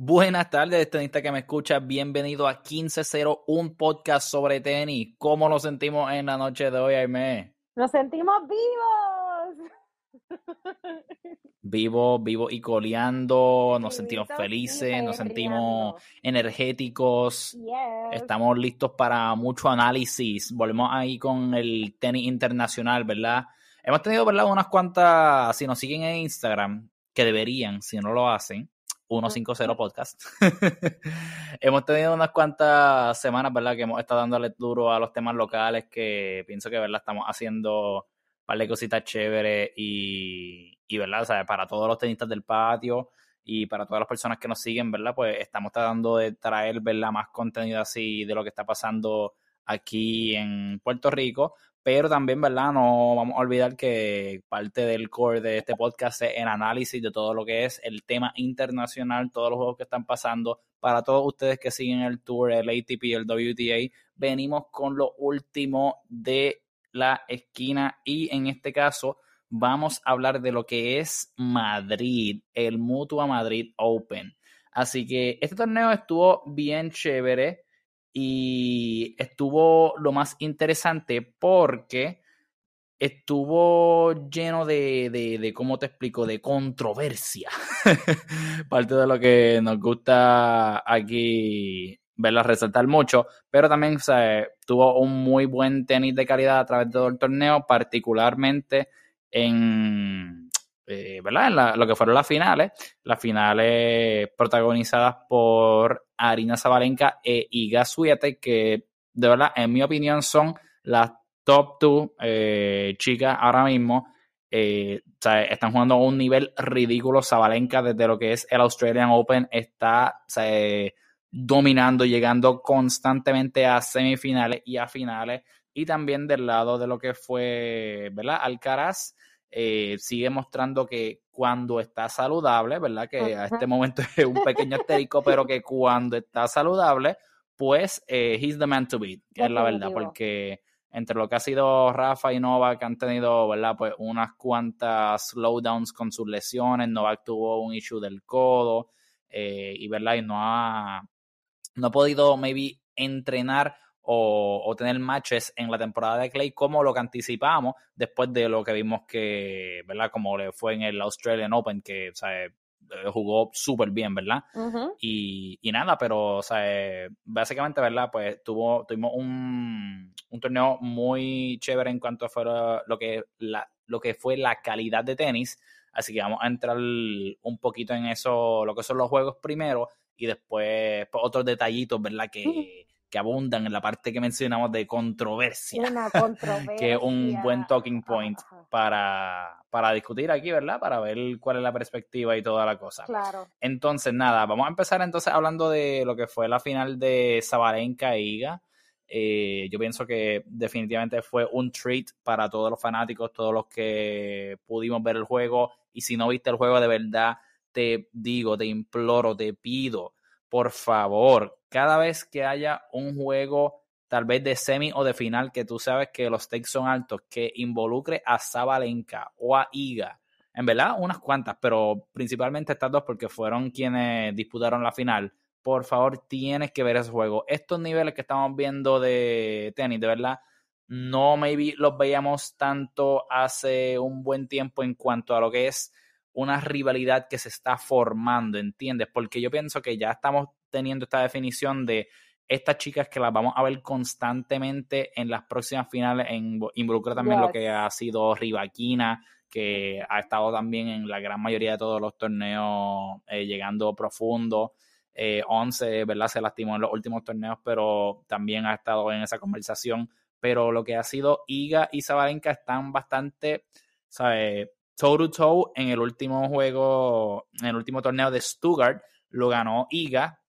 Buenas tardes, tenista que me escucha. Bienvenido a 1501, un podcast sobre tenis. ¿Cómo nos sentimos en la noche de hoy, Aime? Nos sentimos vivos. Vivo, vivo y coleando, nos sentimos felices, nos sentimos energéticos, estamos listos para mucho análisis. Volvemos ahí con el tenis internacional, ¿verdad? Hemos tenido, ¿verdad? Unas cuantas, si nos siguen en Instagram, que deberían, si no lo hacen, 150 Podcast. hemos tenido unas cuantas semanas, ¿verdad? Que hemos estado dándole duro a los temas locales que pienso que, ¿verdad? Estamos haciendo un par de cositas chéveres y, y ¿verdad? O sea, para todos los tenistas del patio y para todas las personas que nos siguen, ¿verdad? Pues estamos tratando de traer, ¿verdad? Más contenido así de lo que está pasando aquí en Puerto Rico, pero también, ¿verdad? No vamos a olvidar que parte del core de este podcast es el análisis de todo lo que es el tema internacional, todos los juegos que están pasando. Para todos ustedes que siguen el tour, el ATP, el WTA, venimos con lo último de la esquina y en este caso vamos a hablar de lo que es Madrid, el Mutua Madrid Open. Así que este torneo estuvo bien chévere y estuvo lo más interesante porque estuvo lleno de, de, ¿cómo te explico?, de controversia. Parte de lo que nos gusta aquí verla resaltar mucho, pero también tuvo un muy buen tenis de calidad a través de todo el torneo, particularmente en eh, ¿verdad? En lo que fueron las finales, las finales protagonizadas por Arina Zabalenka e Iga Swiatek, que de verdad, en mi opinión, son las top two eh, chicas ahora mismo. Eh, están jugando a un nivel ridículo. Zabalenka, desde lo que es el Australian Open, está dominando, llegando constantemente a semifinales y a finales. Y también del lado de lo que fue, ¿verdad? Alcaraz eh, sigue mostrando que cuando está saludable, ¿verdad? Que a este momento es un pequeño asterisco, pero que cuando está saludable, pues eh, he's the man to beat, que es la verdad, porque entre lo que ha sido Rafa y Novak han tenido, ¿verdad? Pues unas cuantas slowdowns con sus lesiones, Novak tuvo un issue del codo eh, y, ¿verdad? Y no ha, no ha podido, maybe, entrenar o, tener matches en la temporada de Clay como lo que anticipamos después de lo que vimos que, ¿verdad? Como le fue en el Australian Open, que, o eh, jugó súper bien, ¿verdad? y, y, nada, pero, o sea, básicamente, ¿verdad? Pues tuvo, tuvimos un, un torneo muy chévere en cuanto a lo que, la, lo que fue la calidad de tenis. Así que vamos a entrar un poquito en eso, lo que son los juegos primero y después pues, otros detallitos, ¿verdad? Que, que abundan en la parte que mencionamos de controversia. Una controversia. que es un buen talking point para, para discutir aquí, ¿verdad? Para ver cuál es la perspectiva y toda la cosa. Claro. Entonces, nada, vamos a empezar entonces hablando de lo que fue la final de Sabalenka e Iga. Eh, yo pienso que definitivamente fue un treat para todos los fanáticos, todos los que pudimos ver el juego. Y si no viste el juego, de verdad, te digo, te imploro, te pido por favor, cada vez que haya un juego tal vez de semi o de final que tú sabes que los stakes son altos, que involucre a Zabalenka o a Iga, en verdad unas cuantas, pero principalmente estas dos porque fueron quienes disputaron la final, por favor tienes que ver ese juego. Estos niveles que estamos viendo de tenis, de verdad, no maybe los veíamos tanto hace un buen tiempo en cuanto a lo que es una rivalidad que se está formando, ¿entiendes? Porque yo pienso que ya estamos teniendo esta definición de estas chicas que las vamos a ver constantemente en las próximas finales, en, involucra también lo que ha sido Rivaquina, que ha estado también en la gran mayoría de todos los torneos eh, llegando profundo. Eh, 11, ¿verdad? Se lastimó en los últimos torneos, pero también ha estado en esa conversación. Pero lo que ha sido Iga y Zabalenka están bastante, ¿sabes? toe to toe en el último juego, en el último torneo de Stuttgart, lo ganó Iga,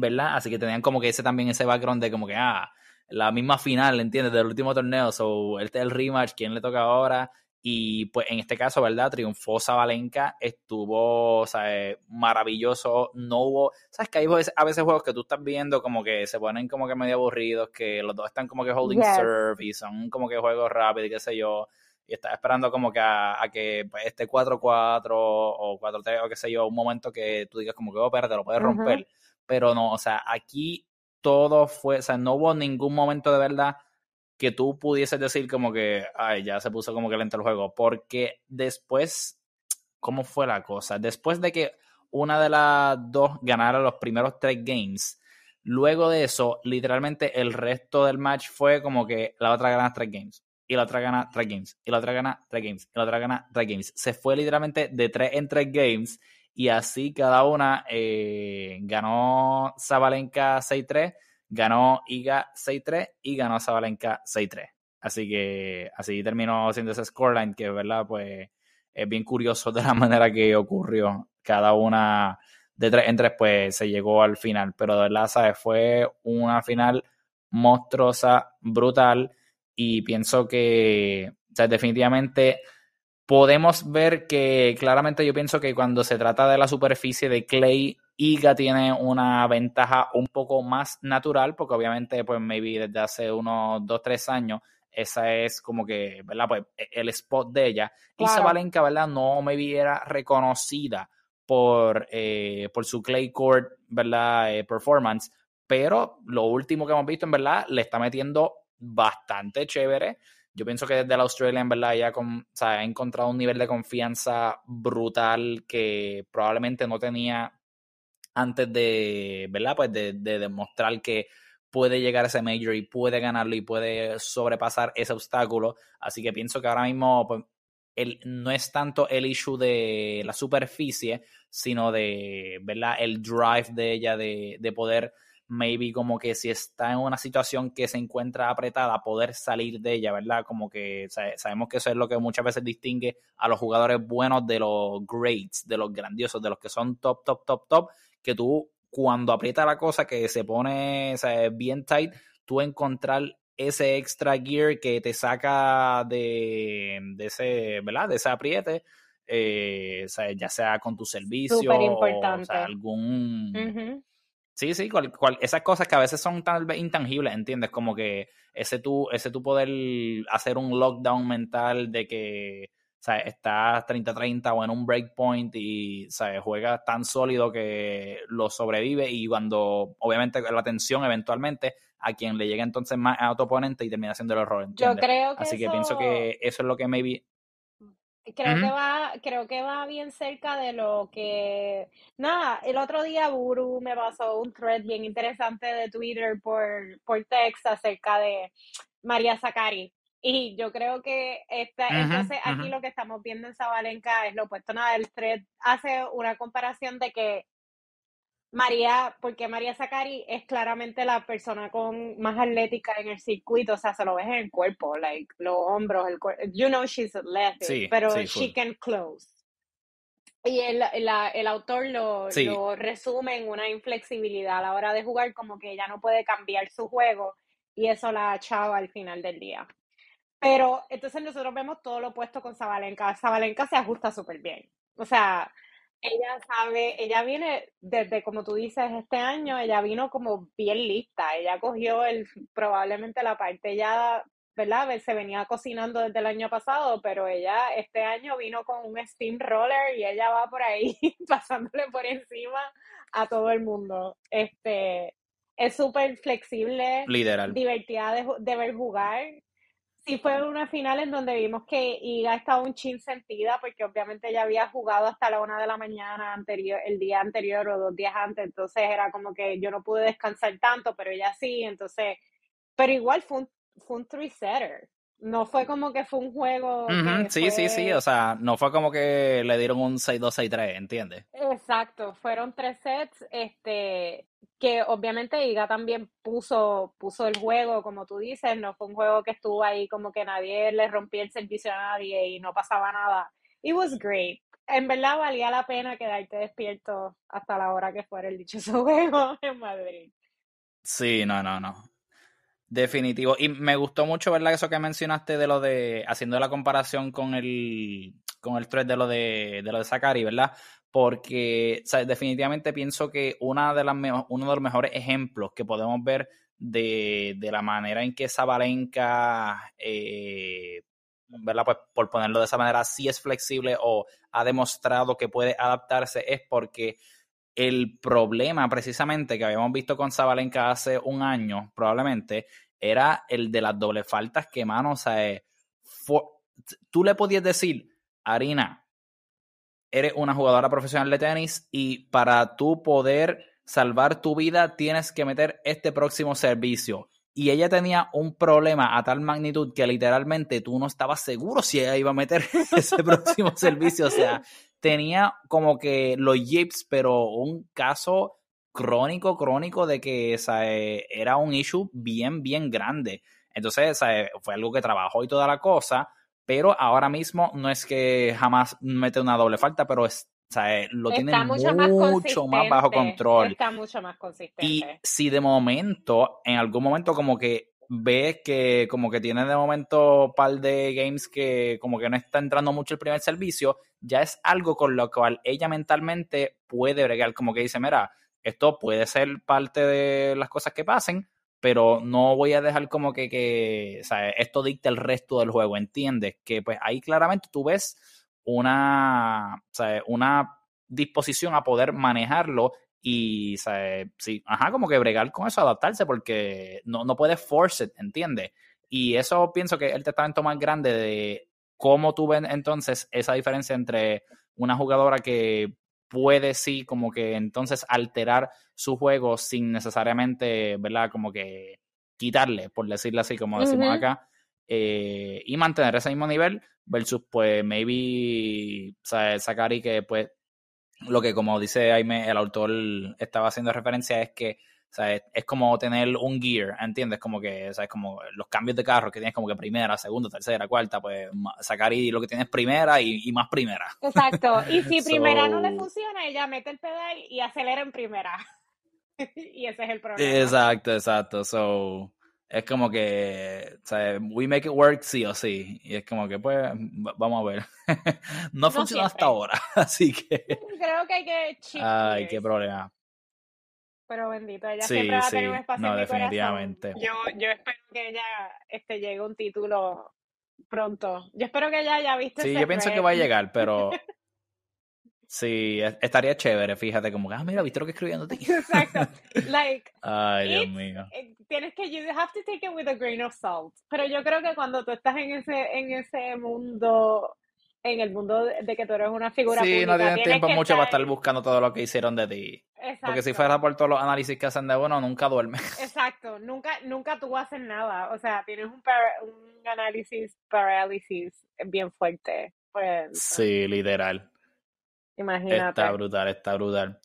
¿verdad? Así que tenían como que ese también ese background de como que, ah, la misma final, ¿entiendes? Del último torneo, so, este es el rematch, ¿quién le toca ahora? Y pues en este caso, ¿verdad? Triunfó Zabalenka, estuvo, o sea, maravilloso, no hubo, ¿sabes? Que hay a veces juegos que tú estás viendo como que se ponen como que medio aburridos, que los dos están como que holding serve y son como que juegos rápidos, qué sé yo y estás esperando como que a, que pues, este 4-4 o 4-3 o qué sé yo, un momento que tú digas como que, oh, espérate, lo puedes romper. Pero no, o sea, aquí todo fue, o sea, no hubo ningún momento de verdad que tú pudieses decir como que, ay, ya se puso como que lento el juego, porque después, ¿cómo fue la cosa? Después de que una de las dos ganara los primeros tres games, luego de eso, literalmente el resto del match fue como que la otra gana tres games, y la otra gana tres games, y la otra gana tres games, y la otra gana tres games. Se fue literalmente de tres en tres games, y así cada una eh, ganó Zabalenka 6-3 ganó Iga 6-3 y ganó Zabalenka 6-3. Así que así terminó siendo ese scoreline que, ¿verdad? Pues es bien curioso de la manera que ocurrió. Cada una de tres en tres, pues se llegó al final. Pero de verdad, ¿sabes? Fue una final monstruosa, brutal. Y pienso que, o sea, definitivamente podemos ver que claramente yo pienso que cuando se trata de la superficie de Clay Iga tiene una ventaja un poco más natural, porque obviamente, pues, maybe desde hace unos 2, 3 años, esa es como que, ¿verdad? Pues e, el spot de ella. Y Sabalenka, ¿verdad? No maybe era reconocida por, eh, por su clay court, ¿verdad? Eh, performance. Pero lo último que hemos visto, en verdad, le está metiendo bastante chévere. Yo pienso que desde la Australia, en verdad, ella con, ha encontrado un nivel de confianza brutal que probablemente no tenía antes de, ¿verdad? Pues de, demostrar que puede llegar a ese major y puede ganarlo y puede sobrepasar ese obstáculo. Así que pienso que ahora mismo pues, el, no es tanto el issue de la superficie, sino de, ¿verdad? El drive de ella de, de poder maybe como que si está en una situación que se encuentra apretada, poder salir de ella, ¿verdad? Como que sabemos que eso es lo que muchas veces distingue a los jugadores buenos de los greats, de los grandiosos, de los que son top, top, top, top, que tú cuando aprieta la cosa que se pone bien tight, tú encontrar ese extra gear que te saca de, de ese, ¿verdad? De ese apriete, eh, ya sea con tu servicio o, algún... Sí, sí, esas cosas que a veces son tal vez intangibles, ¿entiendes? Como que ese tú, ese tú poder hacer un lockdown mental de que sea, estás 30-30 o en un breakpoint y ¿sabes? juegas tan sólido que lo sobrevive y cuando obviamente la tensión eventualmente a quien le llega entonces más a tu oponente y termina haciendo el error. Yo creo que Así que pienso que eso es lo que maybe... Creo que va, creo que va bien cerca de lo que nada, el otro día Buru me pasó un thread bien interesante de Twitter por, por text acerca de María Zacari. Y yo creo que esta, entonces aquí lo que estamos viendo en Zabalenka es lo opuesto. Nada, el thread hace una comparación de que María, porque María Zacari es claramente la persona con más atlética en el circuito, o sea, se lo ves en el cuerpo, like los hombros, el cuerpo. You know she's athletic, pero she can close. Y el, el autor lo, lo resume en una inflexibilidad a la hora de jugar, como que ella no puede cambiar su juego y eso la echaba al final del día. Pero entonces nosotros vemos todo lo opuesto con Zabalenka. Zabalenka se ajusta súper bien. O sea, ella sabe, ella viene desde, como tú dices, este año, ella vino como bien lista. Ella cogió el, probablemente la parte ya, ¿verdad? Se venía cocinando desde el año pasado, pero ella este año vino con un steam roller y ella va por ahí pasándole por encima a todo el mundo. Este, es súper flexible, Literal. divertida de, de ver jugar sí fue una final en donde vimos que Iga estaba un chin sentida porque obviamente ella había jugado hasta la una de la mañana anterior, el día anterior o dos días antes, entonces era como que yo no pude descansar tanto, pero ella sí, entonces, pero igual fue un, fue un three-setter. No fue como que fue un juego. sí, sí, sí. O sea, no fue como que le dieron un 6-2, 6-3, ¿entiendes? Exacto. Fueron tres sets. Este, que obviamente Iga también puso, puso el juego, como tú dices. No fue un juego que estuvo ahí como que nadie le rompía el servicio a nadie y no pasaba nada. It was great. En verdad valía la pena quedarte despierto hasta la hora que fuera el dichoso juego en Madrid. Sí, no, no, no. Definitivo. Y me gustó mucho, ¿verdad? Eso que mencionaste de lo de, haciendo la comparación con el, con el thread de lo de, de lo de Sakari, ¿verdad? Porque, definitivamente pienso que una de las uno de los mejores ejemplos que podemos ver de, de la manera en que Zabalenka, eh, ¿verdad? Pues por ponerlo de esa manera, sí es flexible o ha demostrado que puede adaptarse, es porque el problema precisamente que habíamos visto con Zabalenka hace un año, probablemente, era el de las doble faltas que, mano, o sea, tú le podías decir, Harina, eres una jugadora profesional de tenis y para tú poder salvar tu vida tienes que meter este próximo servicio. Y ella tenía un problema a tal magnitud que literalmente tú no estabas seguro si ella iba a meter ese próximo servicio. O sea, tenía como que los yips, pero un caso crónico, crónico de que era un issue bien, bien grande. Entonces, fue algo que trabajó y toda la cosa, pero ahora mismo no es que jamás mete una doble falta, pero es, lo tiene mucho, más, bajo control. Está mucho más consistente. Y si de momento, en algún momento como que ves que como que tiene de momento un par de games que como que no está entrando mucho el primer servicio, ya es algo con lo cual ella mentalmente puede bregar, como que dice, mira, esto puede ser parte de las cosas que pasen, pero no voy a dejar como que, que esto dicte el resto del juego, ¿entiendes? Que pues ahí claramente tú ves una, una disposición a poder manejarlo y, o sí, ajá, como que bregar con eso, adaptarse, porque no, no puedes force it, ¿entiendes? Y eso pienso que es el testamento más grande de cómo tú ves entonces esa diferencia entre una jugadora que puede sí como que entonces alterar su juego sin necesariamente, ¿verdad? Como que quitarle, por decirlo así, como decimos acá, eh, y mantener ese mismo nivel versus pues maybe o Sakari que pues lo que como dice Jaime, el autor estaba haciendo referencia es que o sea, es, como tener un gear, ¿entiendes? Como que, o sea, es como los cambios de carro que tienes como que primera, segunda, tercera, cuarta, pues sacar y lo que tienes primera y, más primera. Exacto. Y si primera no le funciona, ella mete el pedal y acelera en primera. y ese es el problema. Exacto, exacto. So, es como que, o sea, we make it work sí o sí. Y es como que, pues, vamos a ver. no, funciona hasta ahora, así que. Creo que hay que. Ay, qué problema pero bendito, ella siempre va a tener un espacio no, en mi definitivamente. Yo, yo espero que ella este, llegue a un título pronto. Yo espero que ella haya visto Sí, yo pienso que va a llegar, pero sí, estaría chévere, fíjate, como que, ah, mira, viste lo que escribiendo ti. Exacto. Like, Ay, Dios mío. Eh, tienes que, you have to take it with a grain of salt. Pero yo creo que cuando tú estás en ese, en ese mundo en el mundo de que tú eres una figura sí, no tienes tiempo mucho para estar buscando todo lo que hicieron de ti. Exacto. Porque si fuera por todos los análisis que hacen de uno, nunca duerme. Exacto, nunca, nunca tú haces nada. O sea, tienes un, un análisis parálisis bien fuerte. Pues, sí, literal. Imagínate. Está brutal, está brutal.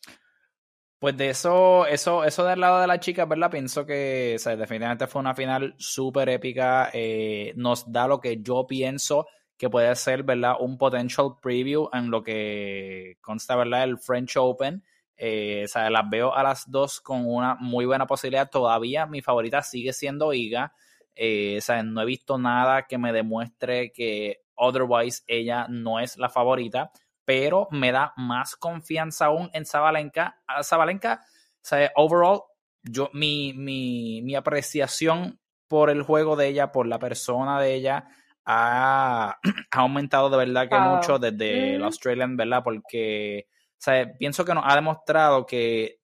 Pues de eso, eso, eso del lado de la chica, ¿verdad? Pienso que o sea, definitivamente fue una final súper épica. Eh, nos da lo que yo pienso que puede ser, ¿verdad? Un potential preview en lo que consta, ¿verdad? El French Open. Eh, o sea, las veo a las dos con una muy buena posibilidad. Todavía mi favorita sigue siendo Iga. Eh, o sea, no he visto nada que me demuestre que otherwise ella no es la favorita, pero me da más confianza aún en Zabalenka. Zabalenka, o sea, overall, yo, mi, mi, mi apreciación por el juego de ella, por la persona de ella, ha, aumentado de verdad que mucho desde el Australian, ¿verdad? Porque, o sea, pienso que nos ha demostrado que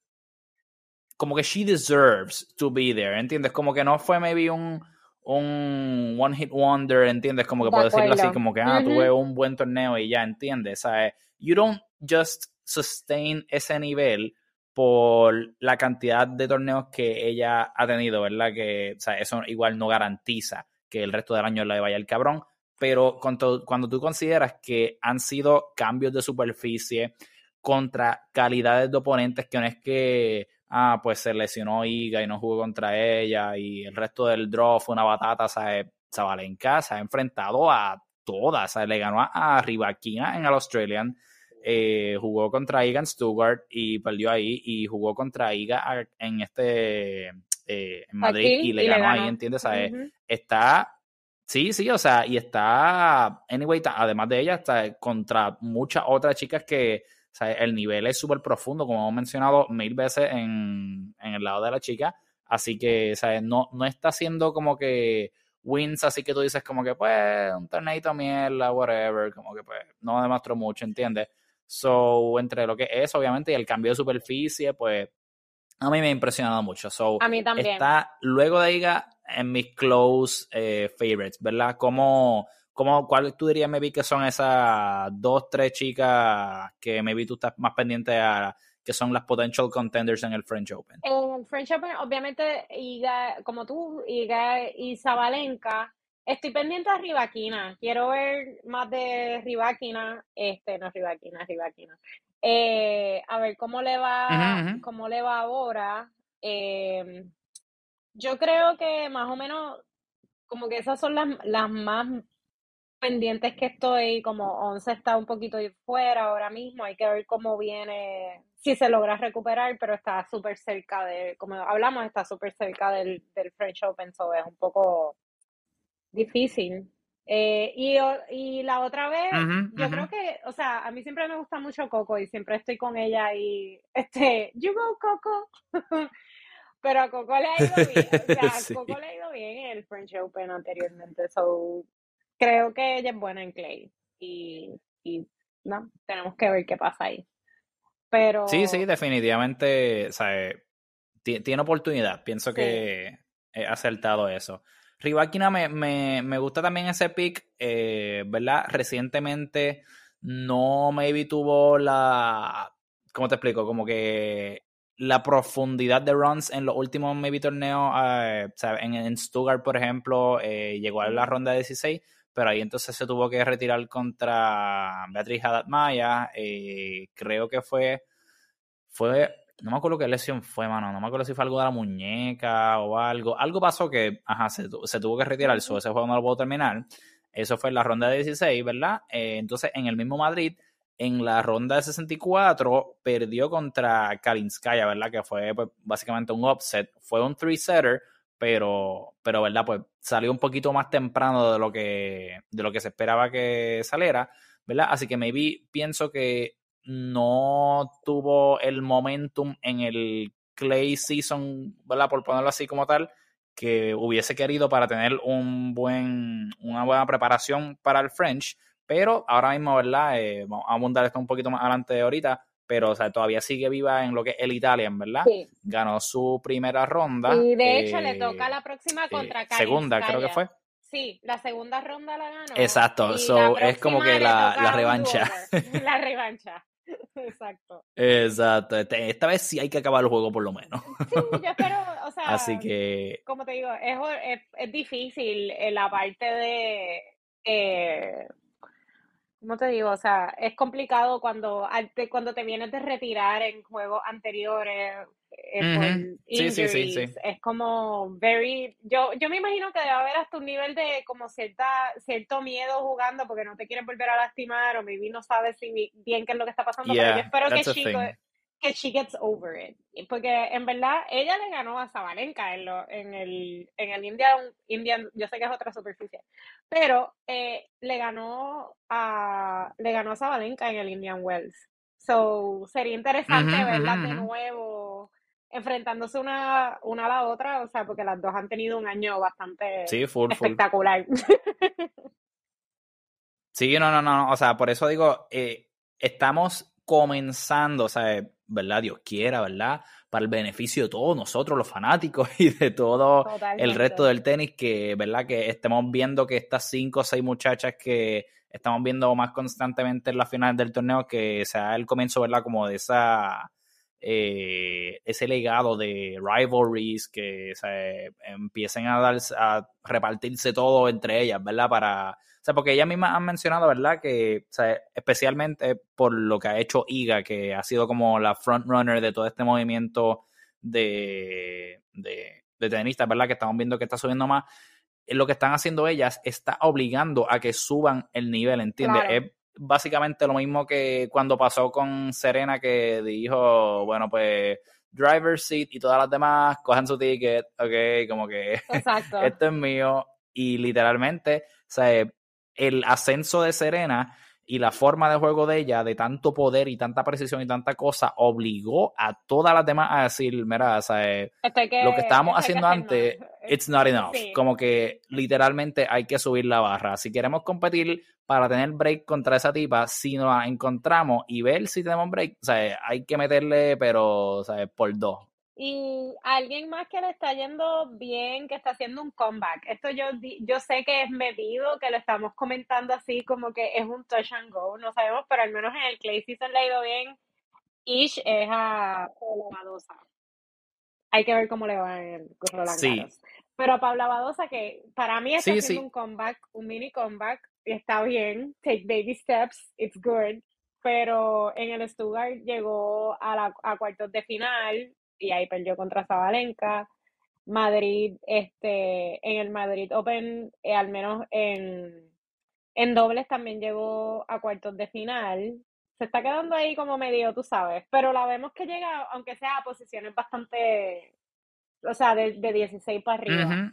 como que she deserves to be there, ¿entiendes? Como que no fue maybe un, un one hit wonder, ¿entiendes? Como que puedo decirlo así, como que, ah, tuve un buen torneo y ya, ¿entiendes? O sea, you don't just sustain ese nivel por la cantidad de torneos que ella ha tenido, ¿verdad? Que, o sea, eso igual no garantiza que el resto del año le vaya el cabrón, pero cuando, cuando tú consideras que han sido cambios de superficie contra calidades de oponentes que no es que, ah, pues se lesionó Iga y no jugó contra ella y el resto del draw fue una batata, ¿sabes? Zabalenka se ha enfrentado a todas, le ganó a Rivaquina en el Australian, eh, jugó contra Iga en Stuttgart y perdió ahí y jugó contra Iga en este eh, en Madrid y le ganó, ahí, ¿entiendes? Está, sí, sí, o sea, y está, anyway, además de ella, está contra muchas otras chicas que, o sea, el nivel es súper profundo, como hemos mencionado mil veces en, en, el lado de la chica, así que, o sea, no, no está siendo como que wins así que tú dices como que pues un torneito mierda, whatever, como que pues no demostró mucho, ¿entiendes? So, entre lo que es obviamente y el cambio de superficie, pues a mí me ha impresionado mucho. So, a mí también. Está luego de Iga en mis close eh, favorites, ¿verdad? ¿Cómo, cómo, ¿Cuál tú dirías, maybe, que son esas dos, tres chicas que maybe tú estás más pendiente a que son las potential contenders en el French Open? En el French Open, obviamente, Iga, como tú, Iga y Zabalenka. Estoy pendiente a Rivaquina. Quiero ver más de Rivaquina. Este, no Rivaquina, Rivaquina. Eh, a ver cómo le va, cómo le va ahora. Em, yo creo que más o menos, como que esas son las, las más pendientes que estoy, como 11 está un poquito fuera ahora mismo, hay que ver cómo viene, si se logra recuperar, pero está súper cerca de, como hablamos, está súper cerca del, del French Open, so es un poco difícil. Eh, y, y la otra vez, yo creo que, o sea, a mí siempre me gusta mucho Coco y siempre estoy con ella y, este, you go Coco. pero a Coco le ha ido bien, o sea, a Coco le ha ido bien en el French Open anteriormente, so creo que ella es buena en clay y, y no, tenemos que ver qué pasa ahí. Pero... Sí, sí, definitivamente, o sea, eh, tiene oportunidad, pienso que he acertado eso. Rivaquina me, me, me, gusta también ese pick, eh, ¿verdad? Recientemente no maybe tuvo la, ¿cómo te explico? Como que la profundidad de runs en los últimos maybe torneos, eh, en, Stuttgart, por ejemplo, llegó a la ronda 16, pero ahí entonces se tuvo que retirar contra Beatriz Haddad Maya. Eh, creo que fue, fue, no me acuerdo qué lesión fue, mano, no me acuerdo si fue algo de la muñeca o algo. Algo pasó que, ajá, se, tuvo que retirar, ese juego no lo puedo terminar. Eso fue en la ronda de 16, ¿verdad? Eh, entonces, en el mismo Madrid, en la ronda de 64, perdió contra Kalinskaya, ¿verdad? Que fue pues, básicamente un upset. Fue un three-setter, pero, pero ¿verdad? Pues salió un poquito más temprano de lo que, de lo que se esperaba que saliera, ¿verdad? Así que maybe pienso que no tuvo el momentum en el Clay Season, ¿verdad? Por ponerlo así como tal, que hubiese querido para tener un buen, una buena preparación para el French, pero ahora mismo, ¿verdad? Eh, vamos a abundar esto un poquito más adelante de ahorita, pero o sea, todavía sigue viva en lo que es el Italian, ¿verdad? Sí. Ganó su primera ronda. Y de hecho le toca la próxima eh, contra Cali. Segunda, creo que fue. Sí, la segunda ronda la ganó. Exacto, so, es como que la, la revancha. La revancha. Exacto. Exacto. Este, esta vez sí hay que acabar el juego por lo menos. Sí, yo espero, o sea, Así que... como te digo, es, es, es difícil en la parte de... Eh, ¿cómo te digo? O sea, es complicado cuando, cuando te vienes de retirar en juegos anteriores eh, sí, sí, sí, sí, Es como very, yo, yo me imagino que debe haber hasta un nivel de como cierta, cierto miedo jugando porque no te quieres volver a lastimar o maybe no sabes si bien qué es lo que está pasando, pero yo espero que Chico, que she gets over it. Porque en verdad ella le ganó a Zabalenka en, lo, en el, en el Indian, Indian, yo sé que es otra superficie, pero eh, le ganó a le ganó a Zabalenka en el Indian Wells. So sería interesante verla de nuevo enfrentándose una, una a la otra, o sea, porque las dos han tenido un año bastante espectacular. Sí, no, no, no, o sea, por eso digo, eh, estamos comenzando, o sea, ¿verdad? Dios quiera, ¿verdad? Para el beneficio de todos nosotros, los fanáticos, y de todo el resto del tenis, que, ¿verdad? Que estemos viendo que estas cinco o seis muchachas que estamos viendo más constantemente en las finales del torneo, que sea el comienzo, ¿verdad? Como de esa... Eh, ese legado de rivalries que empiecen a, dar, a repartirse todo entre ellas, ¿verdad? Para, o sea, porque ella misma han mencionado, ¿verdad? Que, o sea, especialmente por lo que ha hecho Iga, que ha sido como la frontrunner de todo este movimiento de, de, tenistas, ¿verdad? Que estamos viendo que está subiendo más. Lo que están haciendo ellas está obligando a que suban el nivel, ¿entiendes? Es básicamente lo mismo que cuando pasó con Serena, que dijo, bueno, pues driver seat y todas las demás cojan su ticket, ok, como que esto es mío. Y literalmente, o sea, el ascenso de Serena y la forma de juego de ella, de tanto poder y tanta precisión y tanta cosa, obligó a todas las demás a decir, mira, o sea, lo que estábamos haciendo antes, it's not enough. Como que literalmente hay que subir la barra. Si queremos competir para tener break contra esa tipa, si nos encontramos y ver si tenemos break, o sea, hay que meterle, pero, o sea, por dos. Y alguien más que le está yendo bien, que está haciendo un comeback. Esto yo, yo sé que es medido, que lo estamos comentando así como que es un touch and go, no sabemos, pero al menos en el Clay Season le ha ido bien. Ish es a Badosa. Hay que ver cómo le va en el Roland sí. Pero a Paula Badosa, que para mí está haciendo un comeback, un mini comeback, y está bien. Take baby steps, it's good. Pero en el Stuttgart llegó a, la, a cuartos de final y ahí perdió contra Zabalenka. Madrid, este, en el Madrid Open, eh, al menos en, en dobles también llegó a cuartos de final. Se está quedando ahí como medio, tú sabes, pero la vemos que llega, aunque sea a posiciones bastante, o sea, de, de 16 para arriba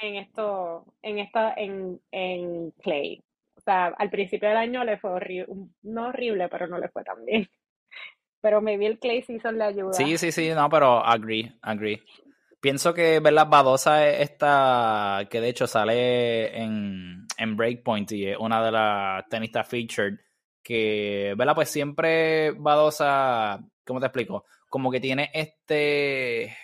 en esto, en esta, en, en play. O sea, al principio del año le fue horrible, no horrible, pero no le fue tan bien. Pero maybe el Clay Season le ayuda. Sí, sí, sí, no, pero agree, agree. Pienso que ¿verdad? Badosa es esta que de hecho sale en, en Breakpoint y es una de las tenistas featured que, ¿verdad? Pues siempre Badosa, ¿cómo te explico? Como que tiene este,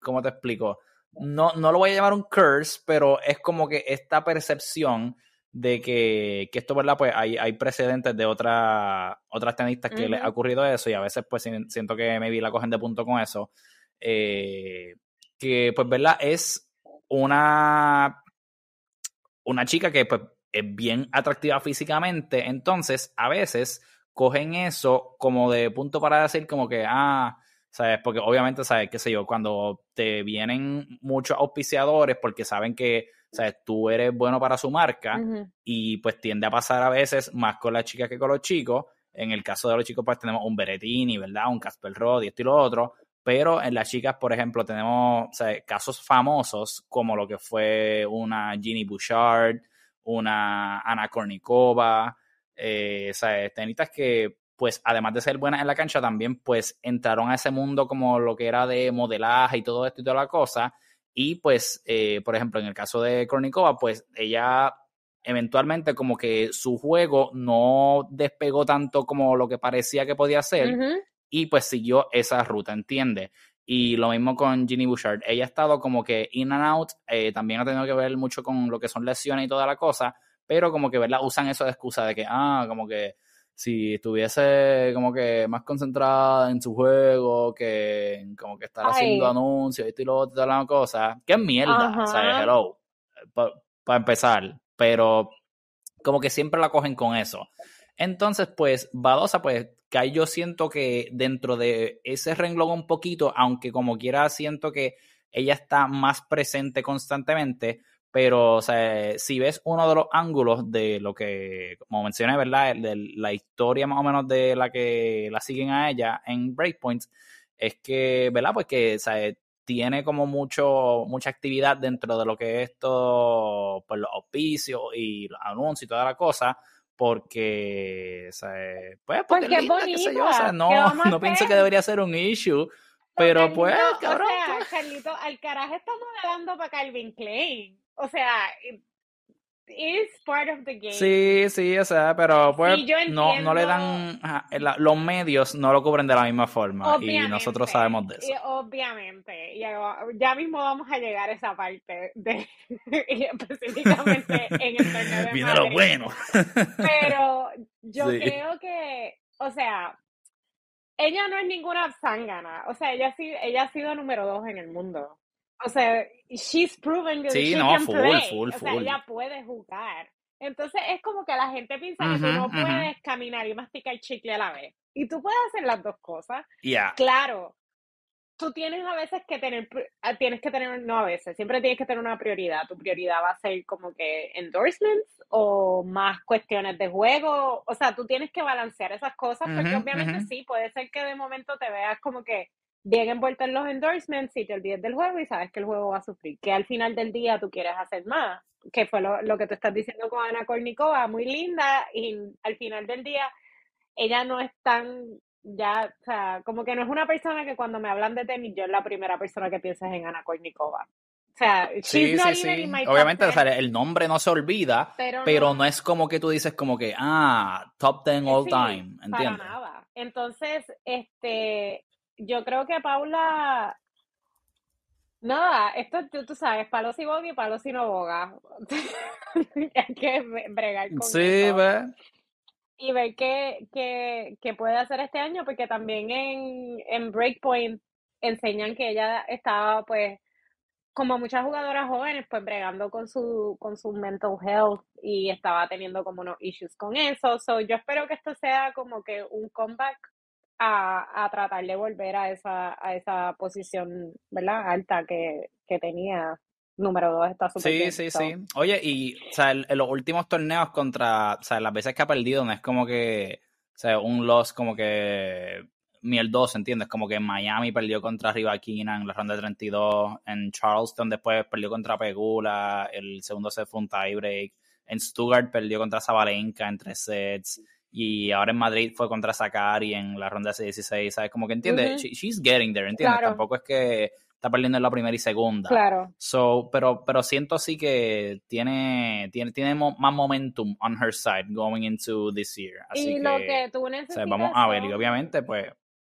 ¿cómo te explico? No, no lo voy a llamar un curse, pero es como que esta percepción de que, esto, ¿verdad? Pues hay, hay precedentes de otra, otras tenistas que les ha ocurrido eso y a veces pues siento que vi la cogen de punto con eso. Eh, que pues, ¿verdad? Es una, una chica que pues es bien atractiva físicamente, entonces a veces cogen eso como de punto para decir como que, ah, ¿sabes? Porque obviamente, ¿sabes? ¿Qué sé yo? Cuando te vienen muchos auspiciadores porque saben que sea, tú eres bueno para su marca y pues tiende a pasar a veces más con las chicas que con los chicos. En el caso de los chicos, pues tenemos un Berettini, ¿verdad? Un Casper Rod y esto y lo otro. Pero en las chicas, por ejemplo, tenemos casos famosos como lo que fue una Ginny Bouchard, una Ana Kornikova, eh, sea, Tenistas que, pues, además de ser buenas en la cancha, también, pues, entraron a ese mundo como lo que era de modelaje y todo esto y toda la cosa y pues, eh, por ejemplo, en el caso de Kornikova, pues ella eventualmente como que su juego no despegó tanto como lo que parecía que podía ser y pues siguió esa ruta, ¿entiendes? Y lo mismo con Ginny Bouchard. Ella ha estado como que in and out, eh, también ha tenido que ver mucho con lo que son lesiones y toda la cosa, pero como que, ¿verdad? Usan eso de excusa de que, ah, como que si estuviese como que más concentrada en su juego, que como que estar haciendo anuncios y lo otro, la cosa, que es mierda, o sea, hello, para empezar, pero como que siempre la cogen con eso. Entonces, pues, Badosa, pues, que ahí yo siento que dentro de ese renglón un poquito, aunque como quiera siento que ella está más presente constantemente, pero, o sea, si ves uno de los ángulos de lo que, como mencioné, ¿verdad? De la historia más o menos de la que la siguen a ella en Breakpoints, es que, ¿verdad? Pues que, o sea, tiene como mucho, mucha actividad dentro de lo que es esto, pues los auspicios y los anuncios y toda la cosa, porque, o sea, pues, porque, es linda, qué sé yo, o sea, no, no pienso que debería ser un issue, pero pues, cabrón. O sea, Carlito, al carajo estamos dando para Calvin Klein. O sea, es part of the game. Sí, sí, o sea, pero pues no, no le dan, los medios no lo cubren de la misma forma y nosotros sabemos de eso. obviamente, ya, ya, mismo vamos a llegar a esa parte de específicamente en el torneo de Viene lo bueno. pero yo creo que, o sea, ella no es ninguna zángana, o sea, ella, ella ha sido número dos en el mundo. O sea, she's proven that she can play. o sea, ella puede jugar. Entonces es como que la gente piensa que tú no puedes caminar y masticar chicle a la vez. Y tú puedes hacer las dos cosas. Claro, tú tienes a veces que tener, ah, tienes que tener, no a veces, siempre tienes que tener una prioridad. Tu prioridad va a ser como que endorsements o más cuestiones de juego. O sea, tú tienes que balancear esas cosas porque obviamente sí, puede ser que de momento te veas como que bien envuelto en los endorsements y te olvides del juego y sabes que el juego va a sufrir, que al final del día tú quieres hacer más, que fue lo, lo que tú estás diciendo con Ana Kornikova, muy linda y al final del día ella no es tan ya, o sea, como que no es una persona que cuando me hablan de tenis, yo es la primera persona que piensa en Ana Kournikova. O sea, sí, sí, sí. Obviamente, o sea, el nombre no se olvida, pero, no, es como que tú dices como que, ah, top 10 all time, ¿entiendes? Para nada. Entonces, este, yo creo que Paula, nada, esto tú, tú sabes, palos y boga y palos y no boga. Hay que bregar con Sí, y ver qué, qué, qué, puede hacer este año, porque también en, en Breakpoint enseñan que ella estaba, pues, como muchas jugadoras jóvenes, pues bregando con su, con su mental health y estaba teniendo como unos issues con eso. So, yo espero que esto sea como que un comeback a, a tratar de volver a esa, a esa posición, ¿verdad? Alta que, que tenía número dos está súper Sí, sí, sí. Oye, y o sea, en, los últimos torneos contra, o sea, las veces que ha perdido no es como que, o sea, un loss como que dos ¿entiendes? Como que en Miami perdió contra Rivakina en la ronda de 32, en Charleston después perdió contra Pegula, el segundo set fue un tiebreak, en Stuttgart perdió contra Zabalenka en tres sets, y ahora en Madrid fue contra Sakari en la ronda de 16, ¿sabes? Como que entiende, she's getting there, ¿entiendes? Tampoco es que está perdiendo en la primera y segunda. Claro. So, pero, pero siento sí que tiene, tiene, tiene más momentum on her side going into this year. Así y lo que tú necesitas. vamos a ver, y obviamente, pues.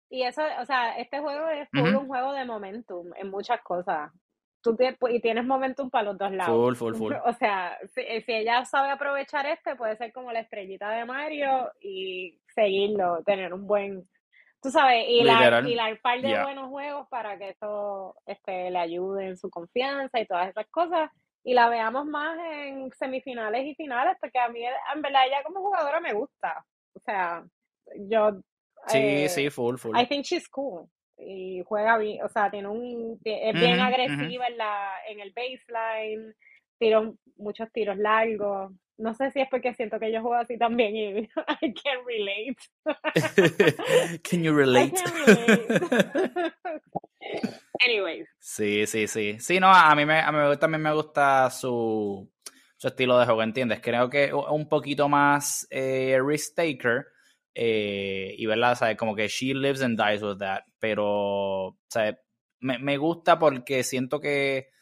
Y eso, o sea, este juego es un juego de momentum en muchas cosas. Tú y tienes momentum para los dos lados. Full, full, full. O sea, si, si, ella sabe aprovechar este, puede ser como la estrellita de Mario y seguirlo, tener un buen Tú sabes, y la, y la par de buenos juegos para que eso este, le ayude en su confianza y todas esas cosas. Y la veamos más en semifinales y finales, porque a mí, en verdad, ella como jugadora me gusta. O sea, yo. Sí, eh, sí, full, full. I think she's cool. Y juega bien, o sea, tiene un. Es bien agresiva en, la, en el baseline, tiro muchos tiros largos. No sé si es porque siento que yo juego así también y I can relate. can you relate? Anyways. Sí, sí, sí. Sí, no, a mí, me, a mí también me gusta su, su estilo de juego, ¿entiendes? Creo que un poquito más eh, risk taker. Eh, y verdad, ¿sabes? Como que she lives and dies with that. Pero, ¿sabes? Me, me gusta porque siento que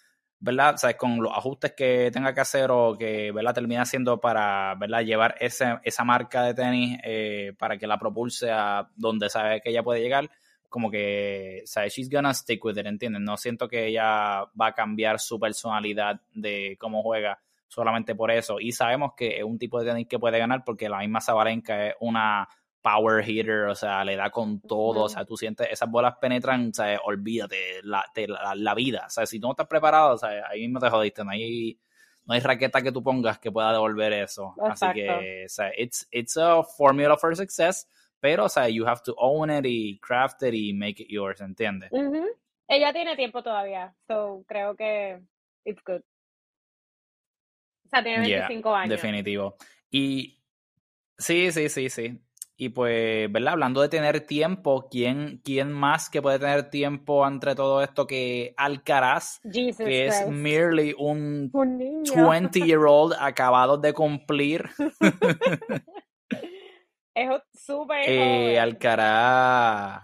¿verdad? ¿Sabes? Con los ajustes que tenga que hacer o que, ¿verdad? Termina haciendo para, ¿verdad? Llevar ese, esa marca de tenis eh, para que la propulse a donde sabe que ella puede llegar. Como que, ¿sabes? She's gonna stick with it, ¿entiendes? No siento que ella va a cambiar su personalidad de cómo juega solamente por eso. Y sabemos que es un tipo de tenis que puede ganar porque la misma Sabalenka es una power hitter, o sea, le da con todo, o sea, tú sientes, esas bolas penetran, o sea, olvídate, la, la, vida, o sea, si tú no estás preparado, o sea, ahí mismo te jodiste, no hay, no hay raqueta que tú pongas que pueda devolver eso, así que, o sea, it's, it's a formula for success, pero, o sea, you have to own it y craft it y make it yours, ¿entiendes? Ella tiene tiempo todavía, so creo que it's good. O sea, tiene 25 años. Definitivo. Y sí, sí, sí, sí. Y pues, ¿verdad? Hablando de tener tiempo, ¿quién, quién más que puede tener tiempo entre todo esto que Alcaraz, que es merely un, 20-year-old acabado de cumplir? es súper eh, Alcaraz,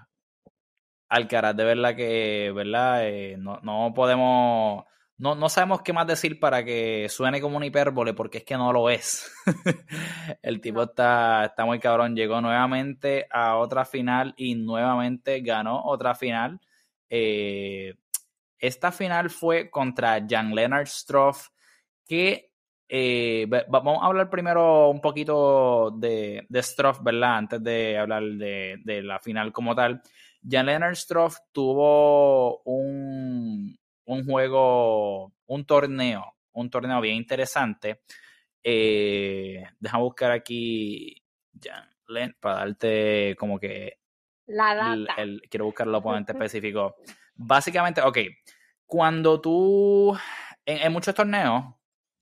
Alcaraz, de verdad que, ¿verdad? Eh, no, no podemos no, no sabemos qué más decir para que suene como un hipérbole, porque es que no lo es. el tipo está, está muy cabrón. Llegó nuevamente a otra final y nuevamente ganó otra final. Eh, esta final fue contra Jan Leonard Stroff, que eh, vamos a hablar primero un poquito de, de Stroff, ¿verdad? Antes de hablar de, de la final como tal. Jan Leonard Stroff tuvo un, un juego, un torneo, un torneo bien interesante. Eh, deja buscar aquí ya, para darte como que la data. quiero buscar el oponente específico. Básicamente, ok, cuando tú, en, muchos torneos,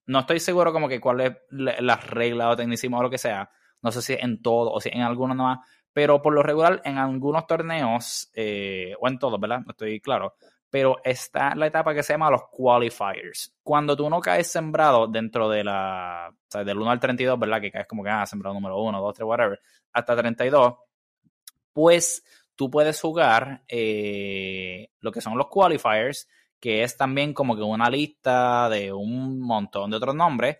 no estoy seguro como que cuál es la, regla o tecnicismo o lo que sea, no sé si en todo o si en alguno nomás, pero por lo regular en algunos torneos, eh, o en todos, ¿verdad? No estoy claro, pero está la etapa que se llama los qualifiers. Cuando tú no caes sembrado dentro de la, o sea, del 1 al 32, ¿verdad? Que caes como que, ah, sembrado número 1, 2, 3, whatever, hasta 32, pues tú puedes jugar eh, lo que son los qualifiers, que es también como que una lista de un montón de otros nombres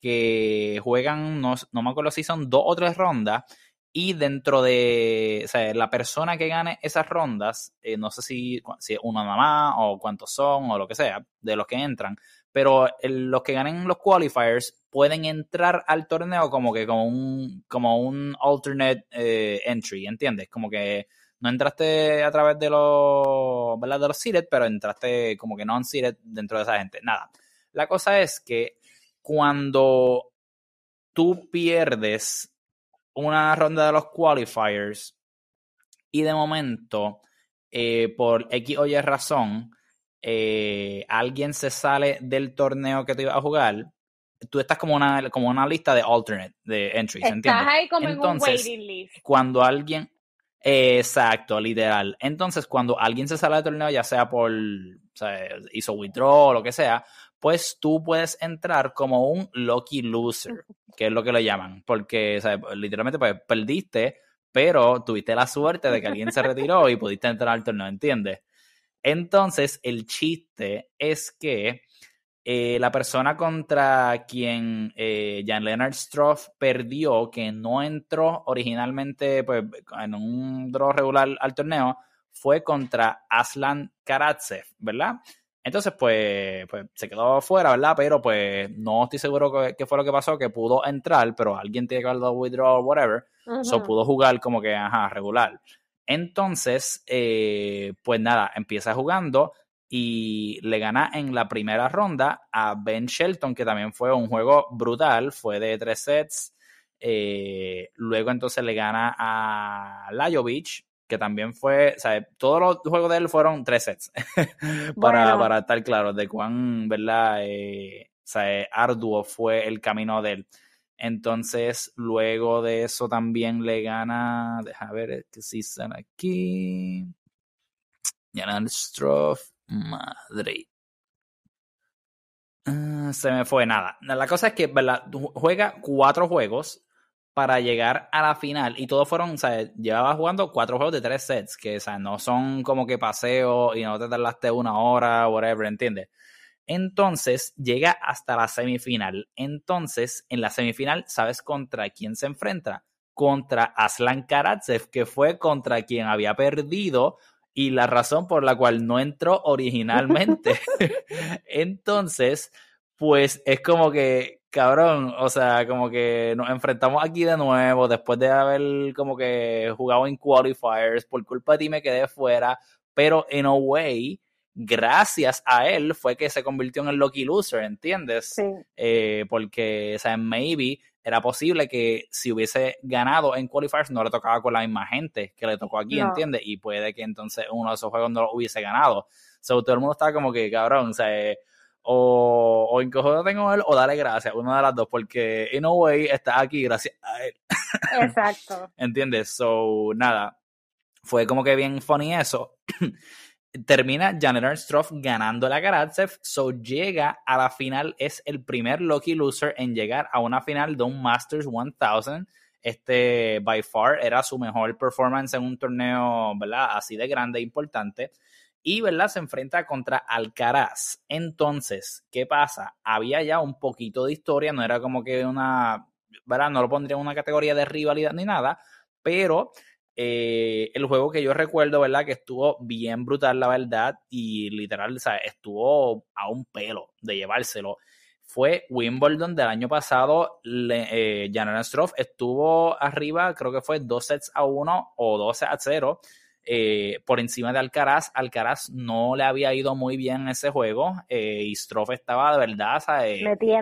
que juegan, no, no me acuerdo si son dos o tres rondas, y dentro de la persona que gane esas rondas, eh, no sé si, si es una mamá o cuántos son o lo que sea, de los que entran, pero los que ganen los qualifiers pueden entrar al torneo como que como un, como un alternate eh, entry, ¿entiendes? Como que no entraste a través de los, ¿verdad? De los seeded, pero entraste como que non-seeded dentro de esa gente. Nada. La cosa es que cuando tú pierdes una ronda de los qualifiers y de momento, eh, por X o Y razón, eh, alguien se sale del torneo que te iba a jugar, tú estás como una, como una lista de alternate, de entries, ¿entiendes? Estás ahí como Entonces, en un waiting list. Cuando alguien, exacto, literal. Entonces, cuando alguien se sale del torneo, ya sea por, o sea, hizo withdraw o lo que sea, pues tú puedes entrar como un lucky loser, que es lo que le llaman, porque literalmente pues perdiste, pero tuviste la suerte de que alguien se retiró y pudiste entrar al torneo, ¿entiendes? Entonces, el chiste es que eh, la persona contra quien eh, Jan Leonard Stroff perdió, que no entró originalmente pues, en un draw regular al torneo, fue contra Aslan Karatsev, ¿verdad? Entonces, pues, pues se quedó fuera, ¿verdad? Pero pues no estoy seguro qué fue lo que pasó, que pudo entrar, pero alguien tiene que haber dado withdraw o whatever. So pudo jugar como que, ajá, regular. Entonces, eh, pues nada, empieza jugando y le gana en la primera ronda a Ben Shelton, que también fue un juego brutal, fue de tres sets. Eh, luego entonces le gana a Lajovic, que también fue, o sea, todos los juegos de él fueron tres sets, para, para, estar claro de cuán, ¿verdad? Eh, o sea, arduo fue el camino de él. Entonces, luego de eso también le gana, deja ver que si están aquí. Jan Stroff, Madrid. Ah, se me fue nada. La cosa es que, ¿verdad? Juega cuatro juegos para llegar a la final. Y todos fueron, o sea, llevaba jugando cuatro juegos de tres sets, que, o sea, no son como que paseo y no te tardaste una hora, whatever, ¿entiendes? Entonces llega hasta la semifinal. Entonces, en la semifinal, ¿sabes contra quién se enfrenta? Contra Aslan Karatsev, que fue contra quien había perdido y la razón por la cual no entró originalmente. Entonces, pues es como que cabrón, o sea, como que nos enfrentamos aquí de nuevo después de haber como que jugado en qualifiers, por culpa de ti me quedé fuera, pero en a way, gracias a él fue que se convirtió en el lucky loser, ¿entiendes? Sí. Eh, porque, o sea, maybe era posible que si hubiese ganado en qualifiers no le tocaba con la misma gente que le tocó aquí, ¿entiendes? Y puede que entonces uno de esos juegos no lo hubiese ganado. So, todo el mundo estaba como que, cabrón, o sea, o, o no tengo él o dale gracias, una de las dos, porque in a way está aquí gracias a él. Exacto. ¿Entiendes? So, nada, fue como que bien funny eso. Termina Janet Stroff ganando la Karatsev, so llega a la final, es el primer lucky loser en llegar a una final de un Masters 1000. Este, by far, era su mejor performance en un torneo, ¿verdad? Así de grande e importante y ¿verdad? se enfrenta contra Alcaraz. Entonces, ¿qué pasa? Había ya un poquito de historia, no era como que una, ¿verdad? No lo pondría en una categoría de rivalidad ni nada, pero eh, el juego que yo recuerdo, ¿verdad? Que estuvo bien brutal, la verdad, y literal, o estuvo a un pelo de llevárselo. Fue Wimbledon del año pasado. eh, Stroff estuvo arriba, creo que fue dos sets a uno o 12 a 0 eh, por encima de Alcaraz. Alcaraz no le había ido muy bien en ese juego eh, y Stroff estaba de verdad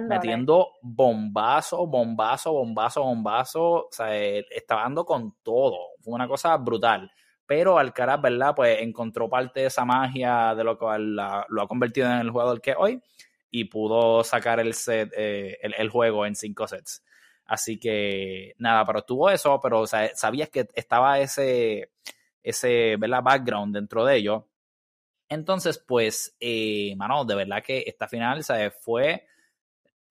metiendo bombazo, bombazo, bombazo, bombazo. O sea, estaba dando con todo. Fue una cosa brutal. Pero Alcaraz, ¿verdad? Pues encontró parte de esa magia de lo cual lo ha convertido en el jugador que hoy y pudo sacar el set, eh, el, juego en cinco sets. Así que nada, pero tuvo eso, pero o sea, sabías que estaba ese, ese ¿verdad? background dentro de ello. Entonces, pues, eh, mano, de verdad que esta final ¿sabes? fue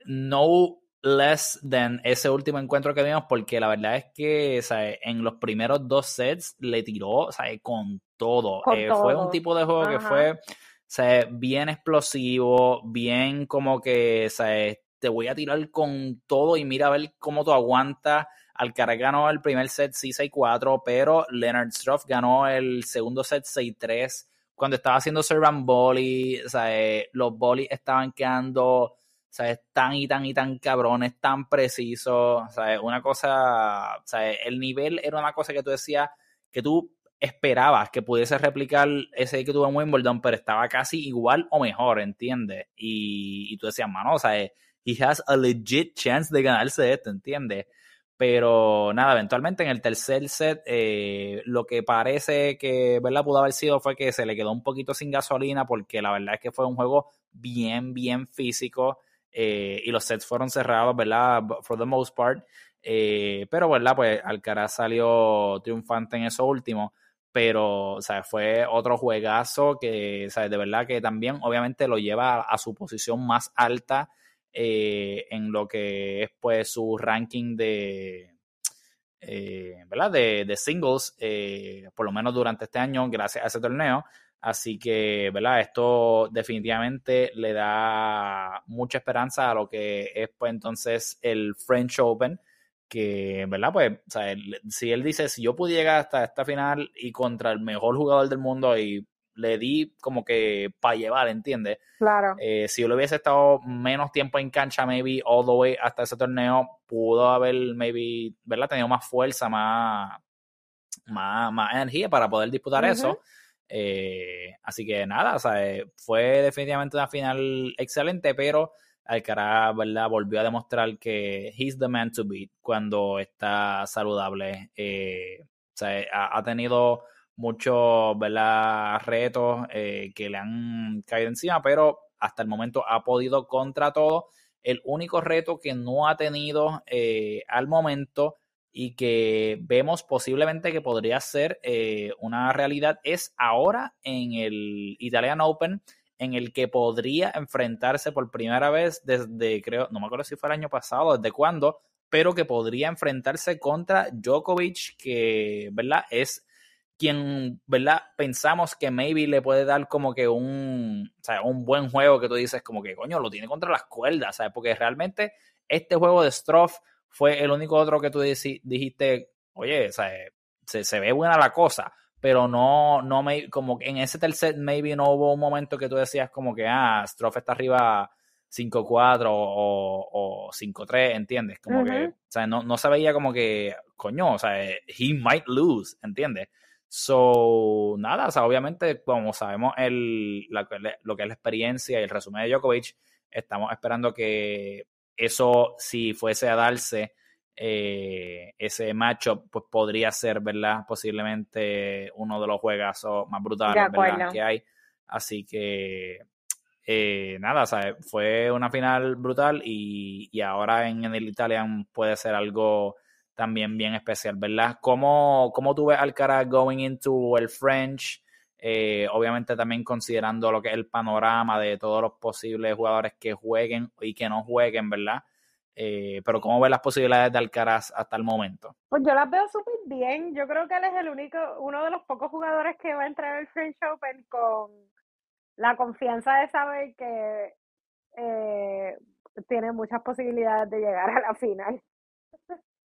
no less than ese último encuentro que vimos, porque la verdad es que ¿sabes? en los primeros dos sets le tiró ¿sabes? con todo. Eh, fue un tipo de juego que fue ¿sabes? bien explosivo, bien como que ¿sabes? te voy a tirar con todo y mira a ver cómo tú aguantas. Alcaraz ganó el primer set sí 6-4, pero Leonard Struff ganó el segundo set 6-3. Cuando estaba haciendo servan volley, ¿sabes? los volley estaban quedando ¿sabes? tan y tan y tan cabrones, tan precisos. ¿sabes? Una cosa, el nivel era una cosa que tú decías que tú esperabas que pudiese replicar ese que tuvo en Wimbledon, pero estaba casi igual o mejor, ¿entiendes? Y, y tú decías, mano, ¿sabes? he has a legit chance de ganarse esto, ¿entiendes? Pero nada, eventualmente en el tercer set, eh, lo que parece que ¿verdad? pudo haber sido fue que se le quedó un poquito sin gasolina, porque la verdad es que fue un juego bien, bien físico. Eh, y los sets fueron cerrados, ¿verdad? For the most part. Eh, pero, ¿verdad? Pues Alcaraz salió triunfante en eso último. Pero, o sea, fue otro juegazo que, ¿sabes? De verdad que también, obviamente, lo lleva a su posición más alta eh, en lo que es pues su ranking de, eh, ¿verdad? De, singles, eh, por lo menos durante este año, gracias a ese torneo. Así que, ¿verdad? Esto definitivamente le da mucha esperanza a lo que es pues entonces el French Open, que, ¿verdad? Pues, o sea, si él dice, si yo pudiera llegar hasta esta final y contra el mejor jugador del mundo y le di como que para llevar, ¿entiendes? Claro. Eh, si yo le hubiese estado menos tiempo en cancha, maybe all the way hasta ese torneo, pudo haber, maybe, ¿verdad? Tenido más fuerza, más, más, más energía para poder disputar eso. Eh, así que nada, o sea, eh, fue definitivamente una final excelente, pero Alcaraz, ¿verdad? Volvió a demostrar que he's the man to beat cuando está saludable. o sea, ha tenido muchos retos eh, que le han caído encima, pero hasta el momento ha podido contra todo. El único reto que no ha tenido eh, al momento y que vemos posiblemente que podría ser eh, una realidad es ahora en el Italian Open, en el que podría enfrentarse por primera vez desde, creo, no me acuerdo si fue el año pasado, desde cuándo, pero que podría enfrentarse contra Djokovic, que, ¿verdad? Es quien, ¿verdad? Pensamos que maybe le puede dar como que un, o sea, un buen juego que tú dices como que, coño, lo tiene contra las cuerdas, ¿sabes? Porque realmente este juego de Stroff fue el único otro que tú dijiste, oye, ¿sabes? Se, se ve buena la cosa, pero no, no me, como que en ese tercer maybe no hubo un momento que tú decías como que, ah, Stroff está arriba 5-4 o, o 5-3, ¿entiendes? Como que, o sea, no, no se veía como que, coño, o sea, he might lose, ¿entiendes? So, nada, o sea, obviamente, como sabemos el, lo que es la experiencia y el resumen de Djokovic, estamos esperando que eso, si fuese a darse eh, ese matchup, pues podría ser, ¿verdad? Posiblemente uno de los juegazos más brutales, ¿verdad? Que hay. Así que, eh, nada, o sea, fue una final brutal y, y ahora en, en, el Italian puede ser algo también bien especial, ¿verdad? ¿Cómo, cómo tú ves Alcaraz going into el French? Eh, obviamente también considerando lo que es el panorama de todos los posibles jugadores que jueguen y que no jueguen, ¿verdad? Eh, pero ¿cómo ves las posibilidades de Alcaraz hasta el momento? Pues yo las veo súper bien. Yo creo que él es el único, uno de los pocos jugadores que va a entrar al French Open con la confianza de saber que eh, tiene muchas posibilidades de llegar a la final.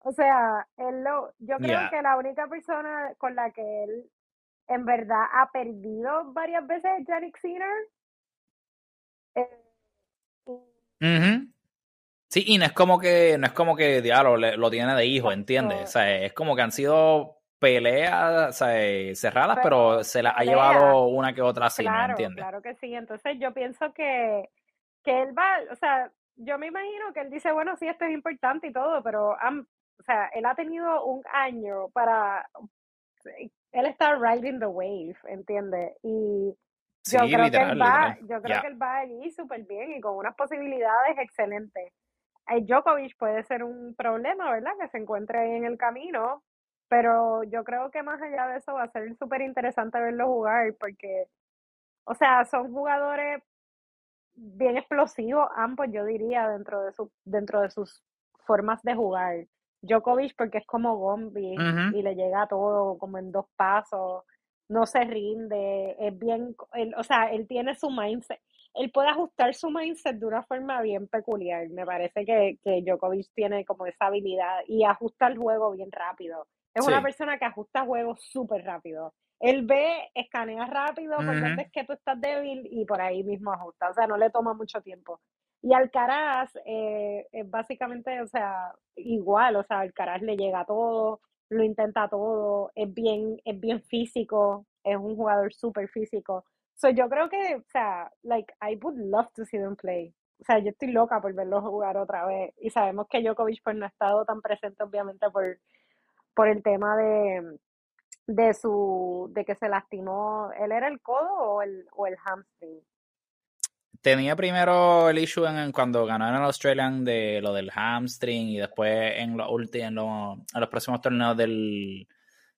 O sea, él lo, yo creo que la única persona con la que él en verdad ha perdido varias veces es Yannick Sinner. Eh, sí, y no es como que, no es como que diablo lo tiene de hijo, ¿entiendes? O sea, es como que han sido peleas cerradas, pero, se las ha llevado una que otra así, claro, entiendes? Claro que sí. Entonces yo pienso que, que él va, o sea, yo me imagino que él dice, bueno, sí, esto es importante y todo, pero o sea, él ha tenido un año para, él está riding the wave, ¿entiendes? Y yo creo que él va, yo creo que él va allí súper bien y con unas posibilidades excelentes. Djokovic puede ser un problema, ¿verdad? Que se encuentre ahí en el camino, pero yo creo que más allá de eso va a ser súper interesante verlo jugar porque, o sea, son jugadores bien explosivos ambos, yo diría, dentro de, su, dentro de sus formas de jugar. Djokovic porque es como Gombi y le llega todo como en dos pasos, no se rinde, es bien, o sea, él tiene su mindset, él puede ajustar su mindset de una forma bien peculiar. Me parece que, que Djokovic tiene como esa habilidad y ajusta el juego bien rápido. Es una persona que ajusta juegos súper rápido. Él ve, escanea rápido, porque es que tú estás débil y por ahí mismo ajusta. O sea, no le toma mucho tiempo. Y Alcaraz eh, es básicamente, o sea, igual, o sea, Alcaraz le llega a todo, lo intenta todo, es bien, es bien físico, es un jugador súper físico. So, yo creo que, o sea, like, I would love to see them play. O sea, yo estoy loca por verlos jugar otra vez. Y sabemos que Djokovic pues no ha estado tan presente, obviamente, por, por el tema de, de su, de que se lastimó. ¿Él era el codo o el, o el hamstring? Tenía primero el issue en, cuando ganó en el Australian de lo del hamstring y después en, los en, en los próximos torneos del,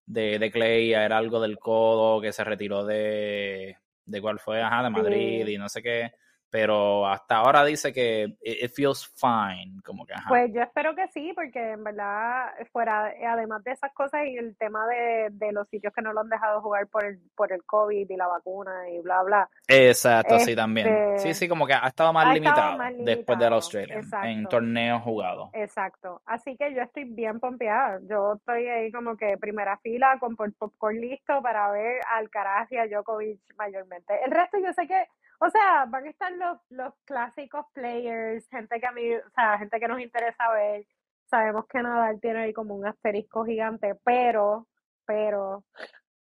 de, de Clay era algo del codo que se retiró de, de cuál fue, ajá, de Madrid y no sé qué, pero hasta ahora dice que it, feels fine, como que ajá. Pues yo espero que sí, porque en verdad, fuera, además de esas cosas y el tema de, de los sitios que no lo han dejado jugar por el, por el COVID y la vacuna y bla, bla. Exacto, sí, también. Sí, este, sí, como que ha estado más, limitado, después del Australia, en torneos jugados. Exacto, así que yo estoy bien pompeada, yo estoy ahí como que primera fila con popcorn listo para ver al Alcaraz y a Djokovic mayormente. El resto yo sé que o sea, van a estar los, los clásicos players, gente que a mí, o sea, gente que nos interesa ver. Sabemos que Nadal tiene ahí como un asterisco gigante, pero, pero,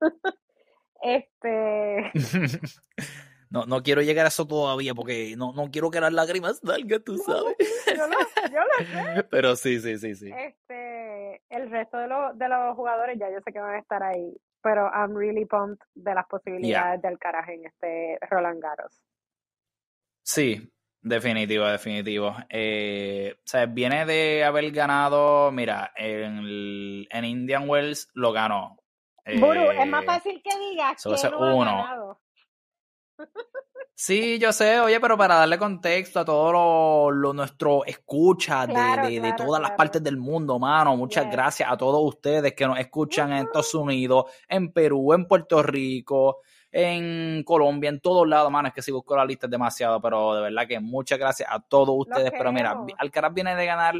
este... No, no quiero llegar a eso todavía porque no, no quiero que las lágrimas salgan, tú sabes. yo, lo, yo lo sé. Pero sí, sí, sí, sí. Este, el resto de, los de los jugadores ya yo sé que van a estar ahí pero I'm really pumped de las posibilidades del caraje en este Roland Garros. Sí, definitivo, definitivo. Eh, o sea, viene de haber ganado, mira, en, en Indian Wells lo ganó. Buru, es más eh, fácil que digas que no uno. Ha ganado. Sí, yo sé, oye, pero para darle contexto a todo lo, nuestro escucha de, todas las partes del mundo, mano, muchas gracias a todos ustedes que nos escuchan en Estados Unidos, en Perú, en Puerto Rico, en Colombia, en todos lados, mano, es que si busco la lista es demasiado, pero de verdad que muchas gracias a todos ustedes, pero mira, Alcaraz viene de ganar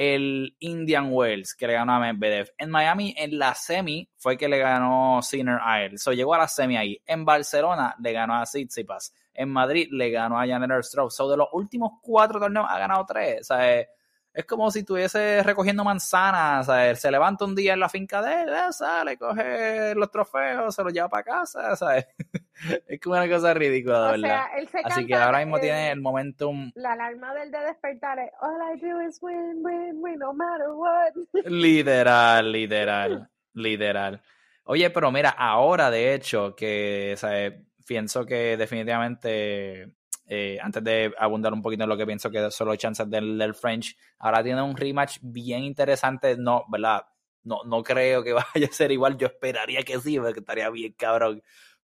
el Indian Wells que le ganó a Medvedev. En Miami, en la semi, fue que le ganó Sinner a él. So, llegó a la semi ahí. En Barcelona, le ganó a Tsitsipas. En Madrid, le ganó a Janet Stroh. So, de los últimos cuatro torneos, ha ganado tres. O sea, es como si estuviese recogiendo manzanas, se levanta un día en la finca de él, eh, sale, coge los trofeos, se los lleva para casa, ¿sabes? es como una cosa ridícula, de verdad. Así que ahora mismo tiene el momentum. La alarma del de despertar es All I do is win, win, win, no matter what. literal, literal, literal. Oye, pero mira, ahora de hecho que, ¿sabes? pienso que definitivamente eh, antes de abundar un poquito en lo que pienso que son los chances del, del, French, ahora tiene un rematch bien interesante, no, ¿verdad? No, no creo que vaya a ser igual, yo esperaría que sí, porque estaría bien cabrón,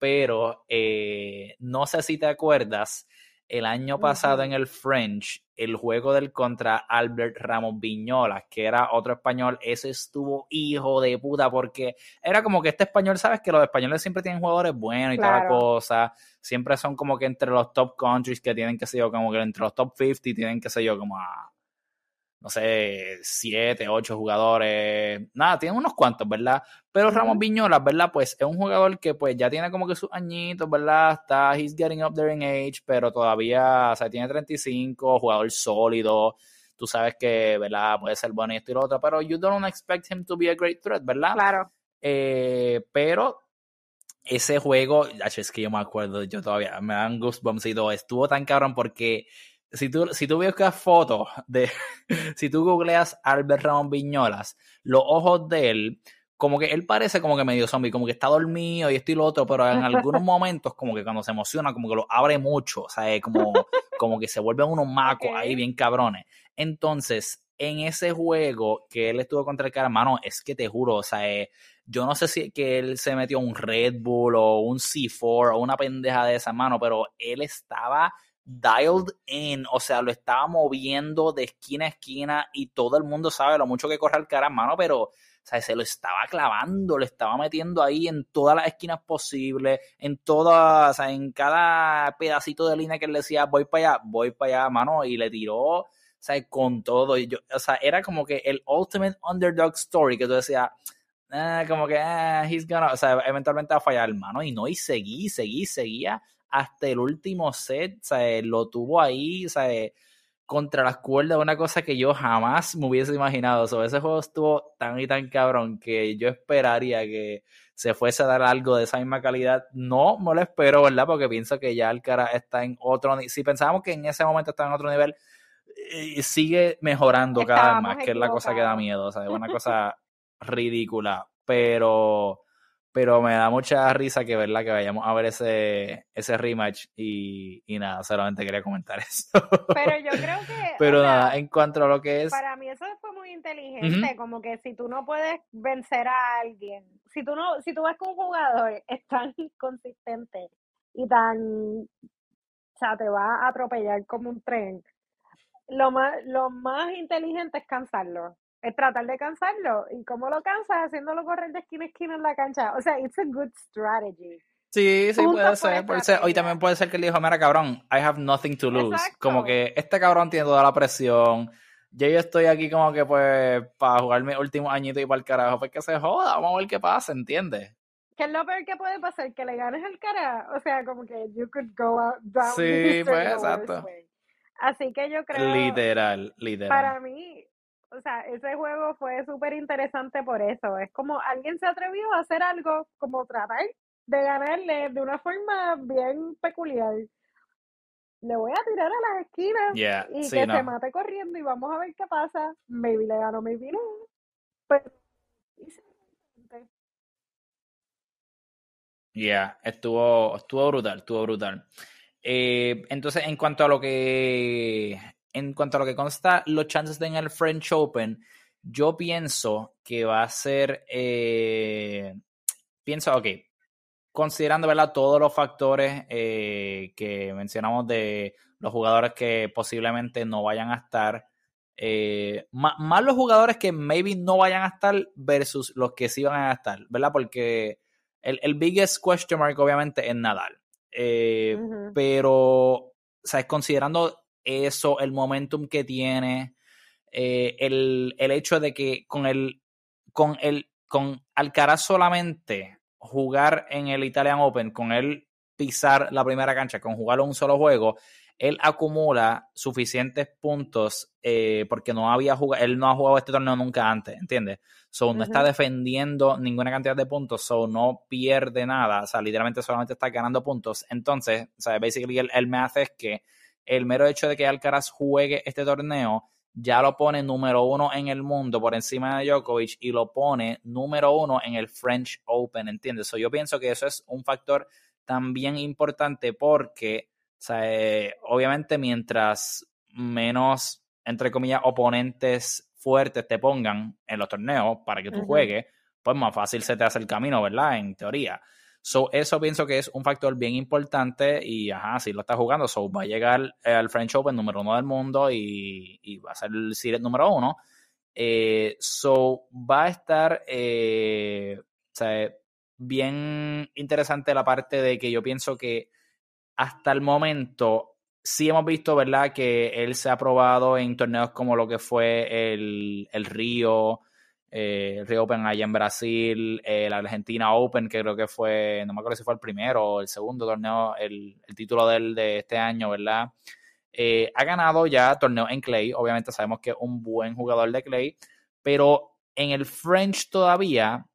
pero eh, no sé si te acuerdas, el año pasado en el French, el juego del contra Albert Ramos Viñolas, que era otro español, ese estuvo hijo de puta, porque era como que este español, sabes que los españoles siempre tienen jugadores buenos y toda la cosa, siempre son como que entre los top countries que tienen, que sé yo, como que entre los top 50 tienen, que sé yo, como a no sé, siete, ocho jugadores, nada, tiene unos cuantos, ¿verdad? Pero Ramos Viñolas, ¿verdad? Pues es un jugador que pues ya tiene como que sus añitos, ¿verdad? Está, he's getting up there in age, pero todavía, o sea, tiene 35, jugador sólido, tú sabes que, ¿verdad? Puede ser bueno y esto y lo otro, pero you don't expect him to be a great threat, ¿verdad? Claro. Eh, pero ese juego, es que yo me acuerdo, yo todavía me dan goosebumps y todo, estuvo tan cabrón porque si tú, si tú buscas fotos de, si tú googleas Albert Ramón Viñolas, los ojos de él, como que él parece como que medio zombie, como que está dormido y esto y lo otro, pero en algunos momentos como que cuando se emociona, como que lo abre mucho, o sea, como, Como que se vuelven unos macos ahí bien cabrones. Entonces, en ese juego que él estuvo contra el cara, mano, es que te juro, o sea, eh, yo no sé si que él se metió un Red Bull o un C4 o una pendeja de esa mano, pero él estaba dialed in, o sea, lo estaba moviendo de esquina a esquina y todo el mundo sabe lo mucho que corre el cara, mano, pero o sea, se lo estaba clavando, lo estaba metiendo ahí en todas las esquinas posibles, en todas, o sea, en cada pedacito de línea que él decía, voy para allá, voy para allá, mano, y le tiró, o sea, con todo. Y yo, o sea, era como que el ultimate underdog story que tú decías, eh, como que, eh, he's gonna, o sea, eventualmente va a fallar, mano, y no, y seguí, seguí, seguía hasta el último set, sea, lo tuvo ahí, sea, contra las cuerdas, una cosa que yo jamás me hubiese imaginado. So, ese juego estuvo tan y tan cabrón que yo esperaría que se fuese a dar algo de esa misma calidad. No, no lo espero, ¿verdad? Porque pienso que ya el cara está en otro nivel. Si pensábamos que en ese momento estaba en otro nivel, eh, sigue mejorando cada vez más, que es la cosa que da miedo. O sea, es una cosa ridícula. Pero pero me da mucha risa que verla que vayamos a ver ese, ese rematch y, y nada, solamente quería comentar eso. Pero yo creo que... Pero nada, en cuanto a lo que es... Para mí eso fue muy inteligente, como que si tú no puedes vencer a alguien, si tú no, si tú ves que un jugador es tan inconsistente y tan, o sea, te va a atropellar como un tren, lo más, lo más inteligente es cansarlo es tratar de cansarlo. ¿Y cómo lo cansas? Haciéndolo correr de esquina a esquina en la cancha. O sea, it's a good strategy. Sí, sí, puede ser, puede ser. Hoy también puede ser que él dijo, mira, cabrón, I have nothing to lose. Como que este cabrón tiene toda la presión. Yo, yo estoy aquí como que, pues, para jugar mi último añito y para el carajo. Pues que se joda, vamos a ver qué pasa, ¿entiendes? ¿Qué es lo peor que puede pasar? Que le ganes el cara. O sea, como que you could go out down. Sí, pues, exacto. Así que yo creo. Literal, literal. Para mí, o sea, ese juego fue súper interesante por eso. Es como alguien se atrevió a hacer algo, como tratar de ganarle de una forma bien peculiar. Le voy a tirar a las esquinas y que se mate corriendo y vamos a ver qué pasa. Maybe le gano, maybe no. Pero Ya, estuvo, estuvo brutal, estuvo brutal. Eh, entonces, en cuanto a lo que en cuanto a lo que consta los chances de en el French Open, yo pienso que va a ser, eh, pienso, ok, considerando ¿verdad? todos los factores eh, que mencionamos de los jugadores que posiblemente no vayan a estar, eh, más, los jugadores que maybe no vayan a estar versus los que sí van a estar, ¿verdad? Porque el, el biggest question mark obviamente es Nadal. Pero, sea, considerando eso, el momentum que tiene, eh, el, hecho de que con el, con el, con Alcaraz solamente jugar en el Italian Open, con él pisar la primera cancha, con jugarlo un solo juego, él acumula suficientes puntos eh, porque no había jugado, él no ha jugado este torneo nunca antes, ¿entiendes? So, no está defendiendo ninguna cantidad de puntos, so no pierde nada, o sea, literalmente solamente está ganando puntos. Entonces, o sea, basically el, el math es que el mero hecho de que Alcaraz juegue este torneo ya lo pone número uno en el mundo por encima de Djokovic y lo pone número uno en el French Open, ¿entiendes? yo pienso que eso es un factor también importante porque, eh, obviamente mientras menos, entre comillas, oponentes fuertes te pongan en los torneos para que tú juegues, pues más fácil se te hace el camino, ¿verdad? En teoría. So, eso pienso que es un factor bien importante y, ajá, si lo está jugando, so, va a llegar al French Open número uno del mundo y, va a ser el Series número uno. Eh, so, va a estar eh, bien interesante la parte de que yo pienso que hasta el momento sí hemos visto, ¿verdad?, que él se ha probado en torneos como lo que fue el, el Río, eh, el Rio Open allá en Brasil, el Argentina Open, que creo que fue, no me acuerdo si fue el primero o el segundo torneo, el, título del, de este año, ¿verdad? Eh, ha ganado ya torneo en Clay, obviamente sabemos que es un buen jugador de Clay, pero en el French todavía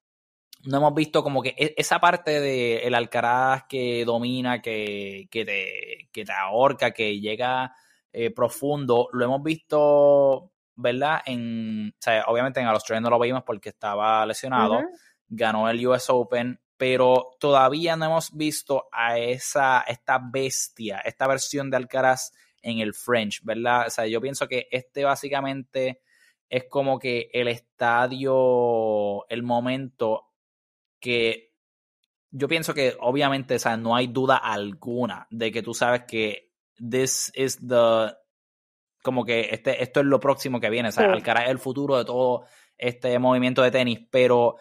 no hemos visto como que e, esa parte de el Alcaraz que domina, que, que, te, que te ahorca, que llega eh, profundo, lo hemos visto ¿verdad? En, o sea, obviamente en Australia no lo vimos porque estaba lesionado, ganó el US Open, pero todavía no hemos visto a esa, esta bestia, esta versión de Alcaraz en el French, ¿verdad? O sea, yo pienso que este básicamente es como que el estadio, el momento que yo pienso que obviamente, o sea, no hay duda alguna de que tú sabes que this is the como que este, esto es lo próximo que viene, o sea, Alcaraz es el futuro de todo este movimiento de tenis, pero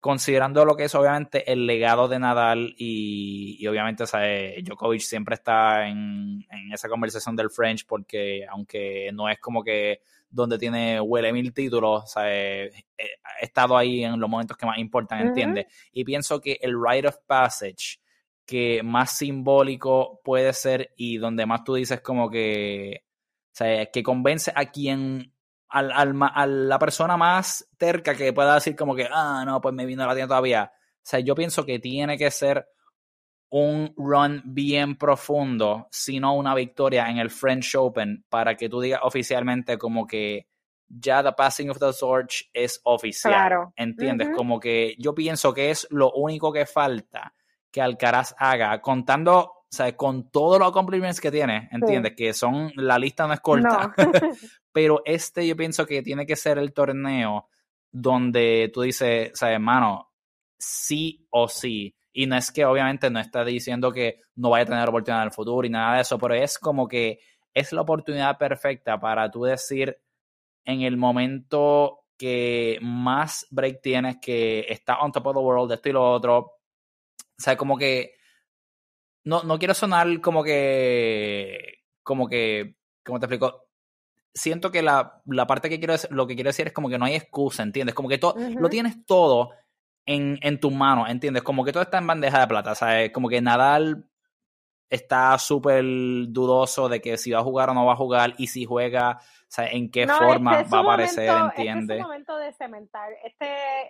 considerando lo que es obviamente el legado de Nadal y, obviamente o Djokovic siempre está en, en, esa conversación del French porque aunque no es como que donde tiene huele mil títulos, o he estado ahí en los momentos que más importan, ¿entiendes? Y pienso que el rite of passage que más simbólico puede ser y donde más tú dices como que, o sea, que convence a quien al, a la persona más terca que pueda decir como que, ah, no, pues me vino la tienda todavía. O sea, yo pienso que tiene que ser un run bien profundo, sino una victoria en el French Open para que tú digas oficialmente como que ya The Passing of the Torch es oficial. Claro. ¿Entiendes? Como que yo pienso que es lo único que falta que Alcaraz haga, contando, sea, con todos los accomplishments que tiene, ¿entiendes? Que son, la lista no es corta. pero este yo pienso que tiene que ser el torneo donde tú dices, o sea, hermano, sí o sí. Y no es que obviamente no está diciendo que no vaya a tener oportunidad en el futuro y nada de eso, pero es como que es la oportunidad perfecta para tú decir en el momento que más break tienes, que está on top of the world, esto y lo otro. O sea, como que no, no quiero sonar como que, como que, ¿cómo te explico? siento que la, la, parte que quiero decir, lo que quiero decir es como que no hay excusa, ¿entiendes? Como que todo, lo tienes todo en, en tus manos, ¿entiendes? Como que todo está en bandeja de plata, ¿sabes? Como que Nadal está súper dudoso de que si va a jugar o no va a jugar y si juega, ¿sabes? en qué forma va a aparecer, ¿entiendes? Este es momento de cementar. Este,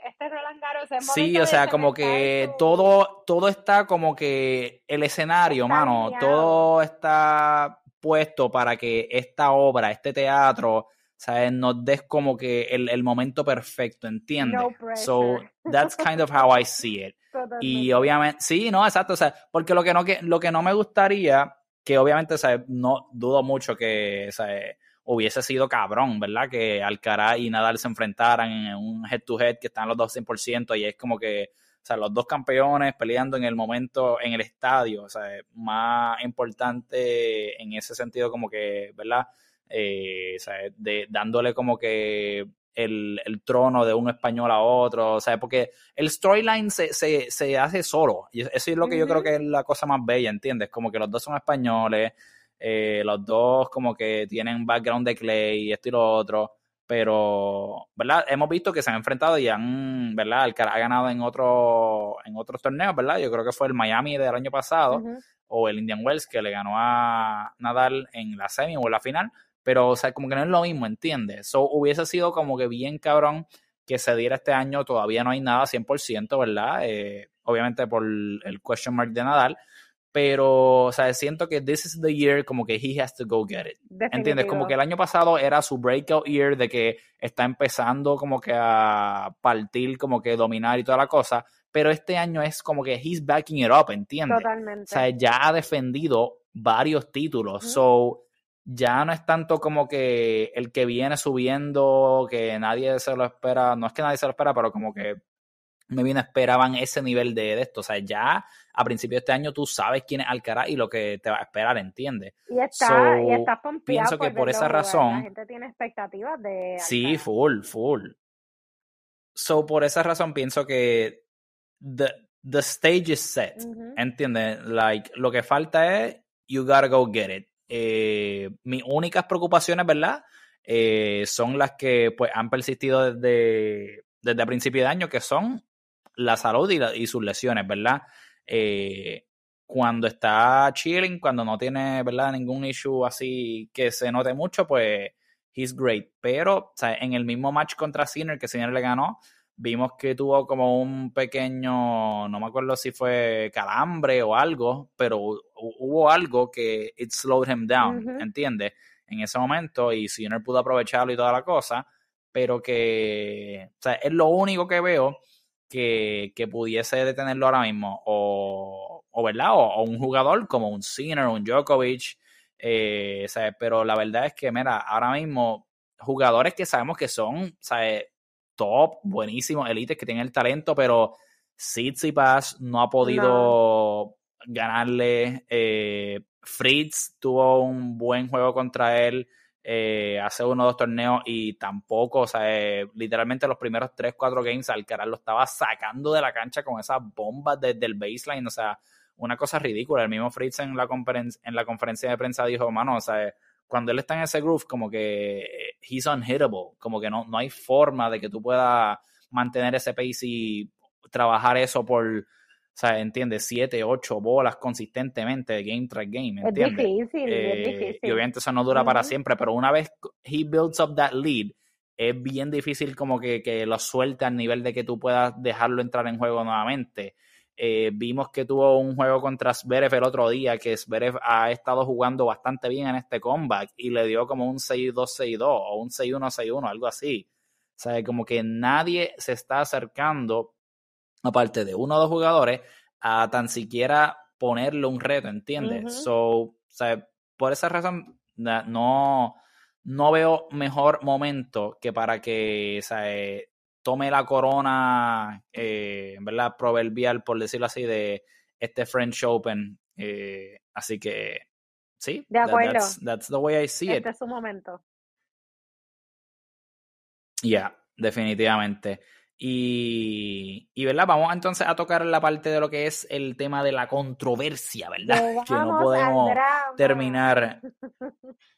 este Roland Garros es Sí, o sea, como que todo, todo está como que el escenario, mano, todo está puesto para que esta obra, este teatro, ¿sabes? nos des como que el, el momento perfecto, ¿entiendes? so that's kind of how I see it. Y obviamente, sí, no, exacto, o sea, porque lo que no, que, lo que no me gustaría, que obviamente, ¿sabes? no dudo mucho que, ¿sabes? hubiese sido cabrón, ¿verdad? Que Alcaraz y Nadal se enfrentaran en un head to head que están los dos 100% y es como que o sea, los dos campeones peleando en el momento, en el estadio, o sea, más importante en ese sentido como que, ¿verdad? Eh, o sea, de, dándole como que el, trono de un español a otro, o sea, porque el storyline se, se, se, hace solo, y eso es lo que yo creo que es la cosa más bella, ¿entiendes? Como que los dos son españoles, eh, los dos como que tienen background de Clay y esto y lo otro, pero, ¿verdad? Hemos visto que se han enfrentado y han, ¿verdad? Alcaraz ha ganado en, otro, en otros torneos, ¿verdad? Yo creo que fue el Miami del año pasado o el Indian Wells que le ganó a Nadal en la semi o en la final, pero, o sea, como que no es lo mismo, ¿entiendes? So, hubiese sido como que bien cabrón que se diera este año, todavía no hay nada 100%, ¿verdad? Eh, obviamente por el question mark de Nadal, pero, o sea, siento que this is the year como que he has to go get it. ¿Entiendes? Como que el año pasado era su breakout year de que está empezando como que a partir, como que dominar y toda la cosa, pero este año es como que he's backing it up, ¿entiendes? Totalmente. O sea, ya ha defendido varios títulos, so ya no es tanto como que el que viene subiendo, que nadie se lo espera, no es que nadie se lo espera, pero como que me bien esperaban ese nivel de, esto. O sea, ya a principio de este año tú sabes quién es Alcaraz y lo que te va a esperar, ¿entiendes? Y está, y está Pienso que por esa razón. La gente tiene expectativas de. Sí, full, full. So, por esa razón pienso que the, the stage is set. ¿Entiendes? Like, lo que falta es you gotta go get it. Eh, mis únicas preocupaciones, ¿verdad? Eh, son las que pues han persistido desde, desde principio de año, que son la salud y, sus lesiones, ¿verdad? Eh, cuando está chilling, cuando no tiene, ¿verdad? Ningún issue así que se note mucho, pues he's great. Pero, en el mismo match contra Sinner, que Sinner le ganó, vimos que tuvo como un pequeño, no me acuerdo si fue calambre o algo, pero hubo algo que it slowed him down, ¿entiendes? En ese momento, y Sinner pudo aprovecharlo y toda la cosa, pero que, o sea, es lo único que veo que, pudiese detenerlo ahora mismo, o, o ¿verdad? O, un jugador como un Sinner, un Djokovic, Eh, pero la verdad es que, mira, ahora mismo, jugadores que sabemos que son ¿sabes? Top, buenísimos, élites que tienen el talento, pero Pass no ha podido ganarle. Eh, Fritz tuvo un buen juego contra él eh, hace uno o dos torneos y tampoco, o sea, eh, literalmente los primeros tres, cuatro games Alcaraz lo estaba sacando de la cancha con esas bombas desde el baseline, o sea, una cosa ridícula. El mismo Fritz en la, en la conferencia de prensa dijo, mano, o sea, cuando él está en ese groove, como que he's unhittable, como que no, no hay forma de que tú puedas mantener ese pace y trabajar eso por, o sea, entiendes, siete, ocho bolas consistentemente, game tras game, ¿entiendes? Es difícil, es eh, difícil. Y obviamente eso no dura para siempre, pero una vez he builds up that lead, es bien difícil como que, que lo suelte al nivel de que tú puedas dejarlo entrar en juego nuevamente. Eh, vimos que tuvo un juego contra Zverev el otro día, que Zverev ha estado jugando bastante bien en este comeback y le dio como un 6-2-6-2 o un 6-1-6-1, algo así. O sea, como que nadie se está acercando, aparte de uno o dos jugadores, a tan siquiera ponerle un reto, ¿entiendes? So, o sea, por esa razón, no, no veo mejor momento que para que o sea, tome la corona, eh, ¿verdad? Proverbial, por decirlo así, de este French Open. Eh, así que, sí. De acuerdo. that's, the way I see este it. Este es su momento. Ya, definitivamente. Y, y, ¿verdad? Vamos entonces a tocar la parte de lo que es el tema de la controversia, ¿verdad? que no podemos terminar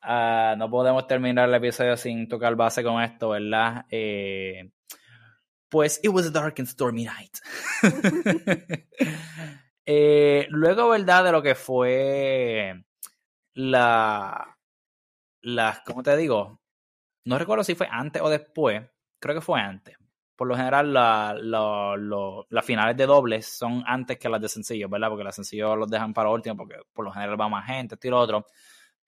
Ah, no podemos terminar el episodio sin tocar base con esto, ¿verdad? Eh, pues, it was a dark and stormy night. Eh, luego, ¿verdad? De lo que fue la, la, ¿cómo te digo? No recuerdo si fue antes o después. Creo que fue antes. Por lo general, las finales de dobles son antes que las de sencillo, ¿verdad? Porque las sencillos los dejan para último porque por lo general va más gente, esto y lo otro.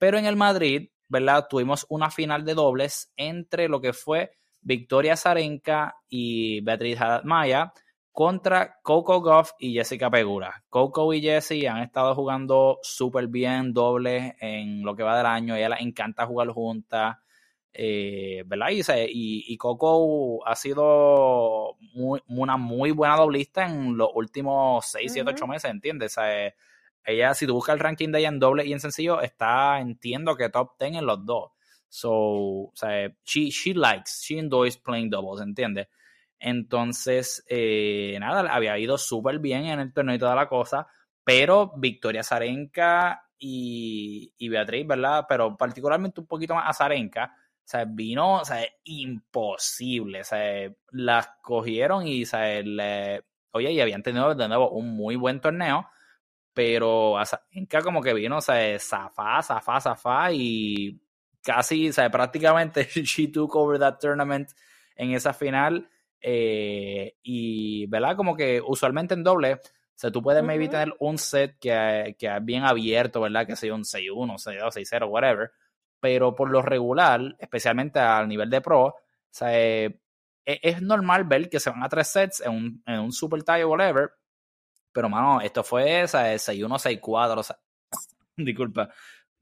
Pero en el Madrid, ¿verdad? Tuvimos una final de dobles entre lo que fue Victoria Zarenka y Beatriz Maya contra Coco Goff y Jessica Pegura. Coco y Jessie han estado jugando súper bien dobles en lo que va del año. Ella les encanta jugar juntas. Eh, ¿verdad? Y, Coco ha sido una muy buena doblista en los últimos 6, 7, 8 meses, ¿entiendes? O ella, si tú buscas el ranking de ella en doble y en sencillo, está, entiendo que top 10 en los dos. So, o sea, she, she likes, she enjoys playing doubles, ¿entiendes? Entonces, eh, nada, había ido súper bien en el torneo y toda la cosa, pero Victoria Zarenka y, y, Beatriz, ¿verdad? Pero particularmente un poquito más a Zarenka, o sea, vino, o sea, imposible, o sea, las cogieron y, o sea, le, oye, y habían tenido de nuevo un muy buen torneo, pero Inca como que vino, o sea, zafá, zafá, zafá y casi, o sea, prácticamente she took over that tournament en esa final eh, y, ¿verdad? Como que usualmente en doble, o sea, tú puedes maybe tener un set que, que es bien abierto, ¿verdad? Que sea un 6-1, 6-2, 6-0, whatever, pero por lo regular, especialmente al nivel de pro, o sea, eh, e, es, normal ver que se van a tres sets en un, en un super tie o whatever, pero, mano, esto fue 6-1, 6-4. O sea, disculpa.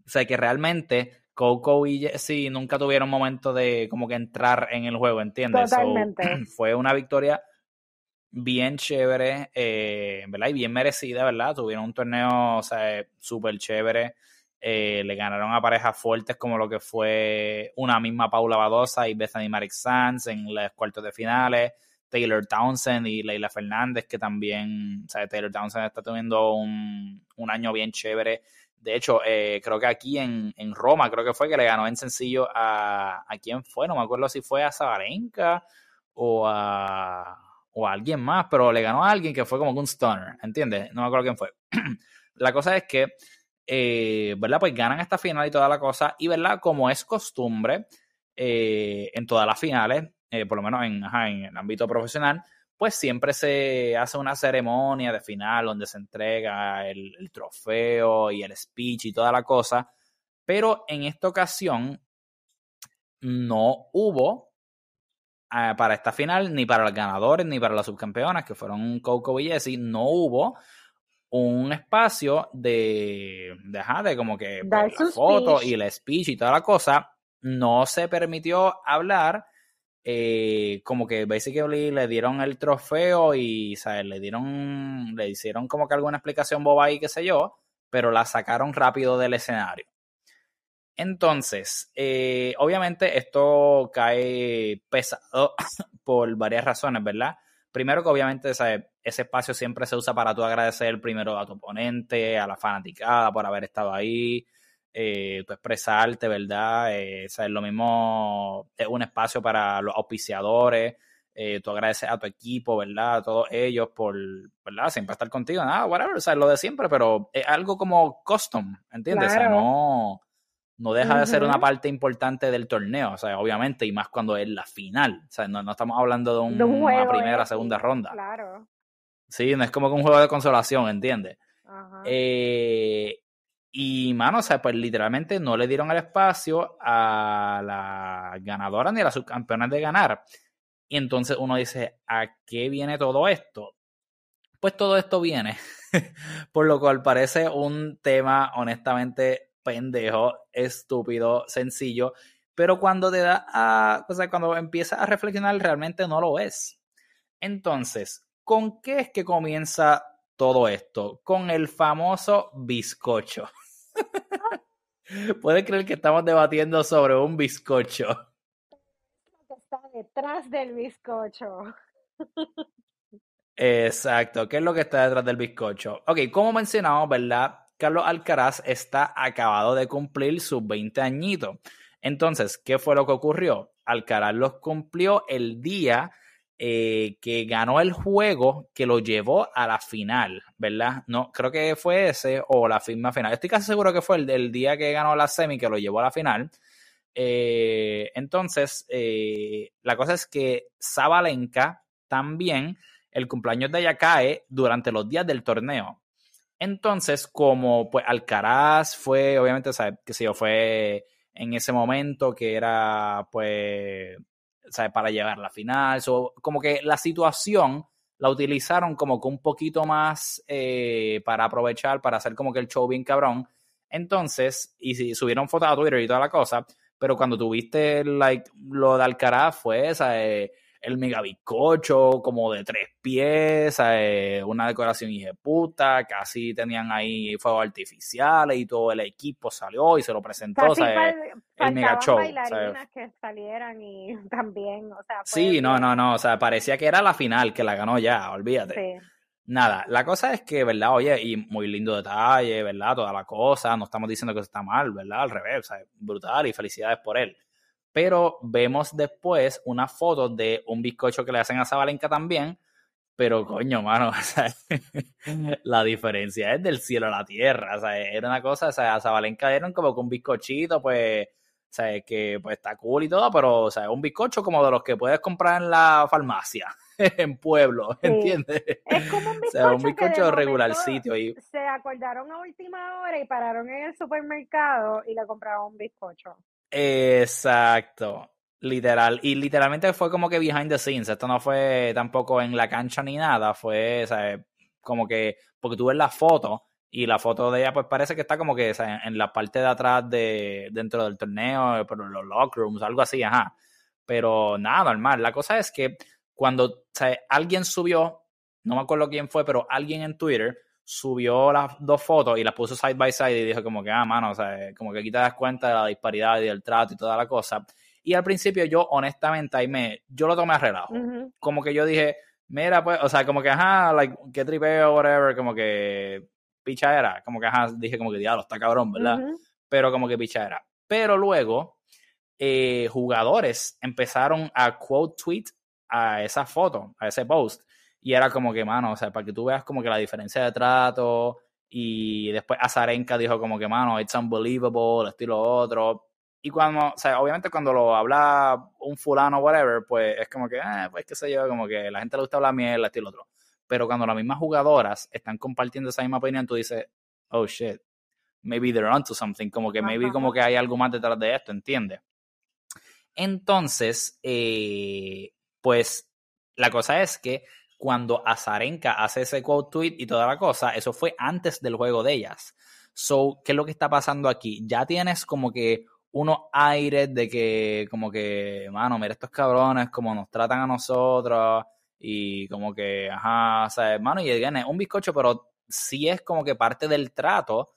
O sea, que realmente Coco y Jesse nunca tuvieron momento de como que entrar en el juego, ¿entiendes? Totalmente. fue una victoria bien chévere, eh, ¿verdad? Y bien merecida, ¿verdad? Tuvieron un torneo, o sea, súper chévere. Eh, le ganaron a parejas fuertes como lo que fue una misma Paula Badosa y Bethany Marek Sanz en los cuartos de finales. Taylor Townsend y Leila Fernández, que también, o sea, Taylor Townsend está teniendo un, año bien chévere. De hecho, eh, creo que aquí en, Roma, creo que fue que le ganó en sencillo a, a quién fue, no me acuerdo si fue a Zabarenka o a, o alguien más, pero le ganó a alguien que fue como un stunner, ¿entiendes? No me acuerdo quién fue. la cosa es que, eh, ¿verdad? Pues ganan esta final y toda la cosa, y ¿verdad? Como es costumbre eh, en todas las finales, eh, por lo menos en, en el ámbito profesional, pues siempre se hace una ceremonia de final donde se entrega el, trofeo y el speech y toda la cosa, pero en esta ocasión no hubo eh, para esta final, ni para los ganadores, ni para las subcampeonas, que fueron Coco y Jessie, no hubo un espacio de, de, de como que pues, la foto y el speech y toda la cosa, no se permitió hablar. Eh, como que basically le dieron el trofeo y ¿sabes? le dieron, le hicieron como que alguna explicación boba ahí, qué sé yo, pero la sacaron rápido del escenario. Entonces, eh, obviamente esto cae pesado por varias razones, ¿verdad? Primero que obviamente ese espacio siempre se usa para tú agradecer primero a tu oponente, a la fanaticada por haber estado ahí, eh, tú expresarte, ¿verdad? Eh, es lo mismo, es un espacio para los auspiciadores, eh, tú agradeces a tu equipo, ¿verdad? A todos ellos por, ¿verdad? Siempre estar contigo, nada, whatever, o sea, lo de siempre, pero es algo como custom, ¿entiendes? O sea, no no deja de ser una parte importante del torneo, o sea, obviamente, y más cuando es la final. O sea, no, estamos hablando de, una primera, segunda ronda. Claro. Sí, no es como que un juego de consolación, ¿entiendes? Eh, y, mano, o sea, pues literalmente no le dieron el espacio a la ganadora ni a las subcampeonas de ganar. Y entonces uno dice, ¿a qué viene todo esto? Pues todo esto viene, por lo cual parece un tema honestamente pendejo, estúpido, sencillo, pero cuando te da a, cuando empiezas a reflexionar realmente no lo es. Entonces, ¿con qué es que comienza todo esto? Con el famoso bizcocho. Puedes creer que estamos debatiendo sobre un bizcocho. Está detrás del bizcocho. Exacto, ¿qué es lo que está detrás del bizcocho? Ok, como mencionamos, ¿verdad? Carlos Alcaraz está acabado de cumplir sus 20 añitos. Entonces, ¿qué fue lo que ocurrió? Alcaraz los cumplió el día eh, que ganó el juego que lo llevó a la final, ¿verdad? No, creo que fue ese o la firma final. Estoy casi seguro que fue el, día que ganó la semi que lo llevó a la final. Eh, entonces, eh, la cosa es que Zabalenka también, el cumpleaños de ella cae durante los días del torneo. Entonces, como pues Alcaraz fue, obviamente, sé yo, fue en ese momento que era, pues, ¿sabes? Para llegar a la final. como que la situación la utilizaron como que un poquito más eh, para aprovechar, para hacer como que el show bien cabrón. Entonces, y si subieron fotos a Twitter y toda la cosa, pero cuando tuviste like, lo de Alcaraz fue, ¿sabes? El mega bizcocho como de tres pies, eh, una decoración puta, casi tenían ahí fuegos artificiales y todo el equipo salió y se lo presentó, el mega show. que salieran y también, o sea, Sí, no, no, no, o sea, parecía que era la final, que la ganó ya, olvídate. Nada, la cosa es que, ¿verdad? Oye, y muy lindo detalle, ¿verdad? Toda la cosa, no estamos diciendo que está mal, ¿verdad? Al revés, o sea, brutal y felicidades por él pero vemos después una foto de un bizcocho que le hacen a Zabalenka también, pero coño, mano, la diferencia es del cielo a la tierra, o sea, era una cosa, o sea, Zabalenka era como con un bizcochito, pues, o sea, que pues está cool y todo, pero, o sea, un bizcocho como de los que puedes comprar en la farmacia, en pueblo, ¿entiendes? Es como un bizcocho, o sea, un bizcocho regular sitio. Y... Se acordaron a última hora y pararon en el supermercado y le compraron un bizcocho. Exacto. Literal. Y literalmente fue como que behind the scenes. Esto no fue tampoco en la cancha ni nada. Fue, ¿sabes? Como que, porque tú ves la foto y la foto de ella pues parece que está como que en la parte de atrás de dentro del torneo, pero los locker rooms, algo así, ajá. Pero nada, normal. La cosa es que cuando alguien subió, no me acuerdo quién fue, pero alguien en Twitter subió las dos fotos y las puso side by side y dijo como que, ah, mano, o sea, como que aquí te das cuenta de la disparidad y del trato y toda la cosa. Y al principio yo, honestamente, ahí me, yo lo tomé a relajo. Como que yo dije, mira, pues, o sea, como que, ajá, like, qué tripeo, whatever, como que picha era. Como que, ajá, dije como que, diablo, está cabrón, ¿verdad? Pero como que picha era. Pero luego, eh, jugadores empezaron a quote tweet a esa foto, a ese post. Y era como que, mano, o sea, para que tú veas como que la diferencia de trato. Y después Azarenka dijo como que, mano, it's unbelievable, estilo otro. Y cuando, o sea, obviamente cuando lo habla un fulano whatever, pues es como que, eh, pues qué sé yo, como que la gente le gusta hablar mierda, estilo otro. Pero cuando las mismas jugadoras están compartiendo esa misma opinión, tú dices, oh shit, maybe they're onto something, como que maybe como que hay algo más detrás de esto, ¿entiendes? Entonces, eh, pues la cosa es que cuando Azarenka hace ese quote tweet y toda la cosa, eso fue antes del juego de ellas. So, ¿qué es lo que está pasando aquí? Ya tienes como que unos aires de que, como que, mano, mira estos cabrones, como nos tratan a nosotros, y como que, ajá, o sea, mano, y es un bizcocho, pero sí es como que parte del trato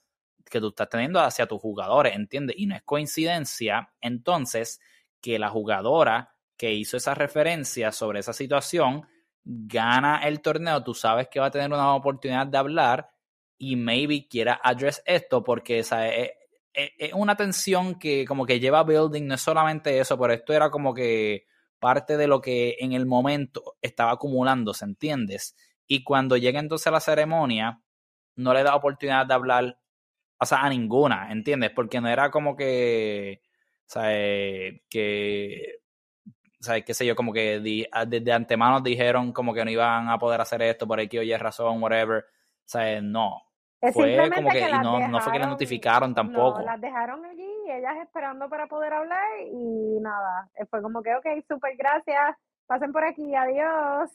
que tú estás teniendo hacia tus jugadores, ¿entiendes? Y no es coincidencia, entonces, que la jugadora que hizo esa referencia sobre esa situación gana el torneo, tú sabes que va a tener una oportunidad de hablar y maybe quiera address esto porque esa es, es, una tensión que como que lleva building, no es solamente eso, pero esto era como que parte de lo que en el momento estaba acumulando, ¿se entiendes? Y cuando llega entonces a la ceremonia, no le da oportunidad de hablar, o a ninguna, ¿entiendes? Porque no era como que, o sea, que o sea, qué sé yo, como que desde antemano dijeron como que no iban a poder hacer esto por aquí oye razón, whatever. O sea, no. fue como que, y no, no fue que las notificaron tampoco. No, las dejaron allí, ellas esperando para poder hablar y nada. Fue como que, ok, súper gracias, pasen por aquí, adiós.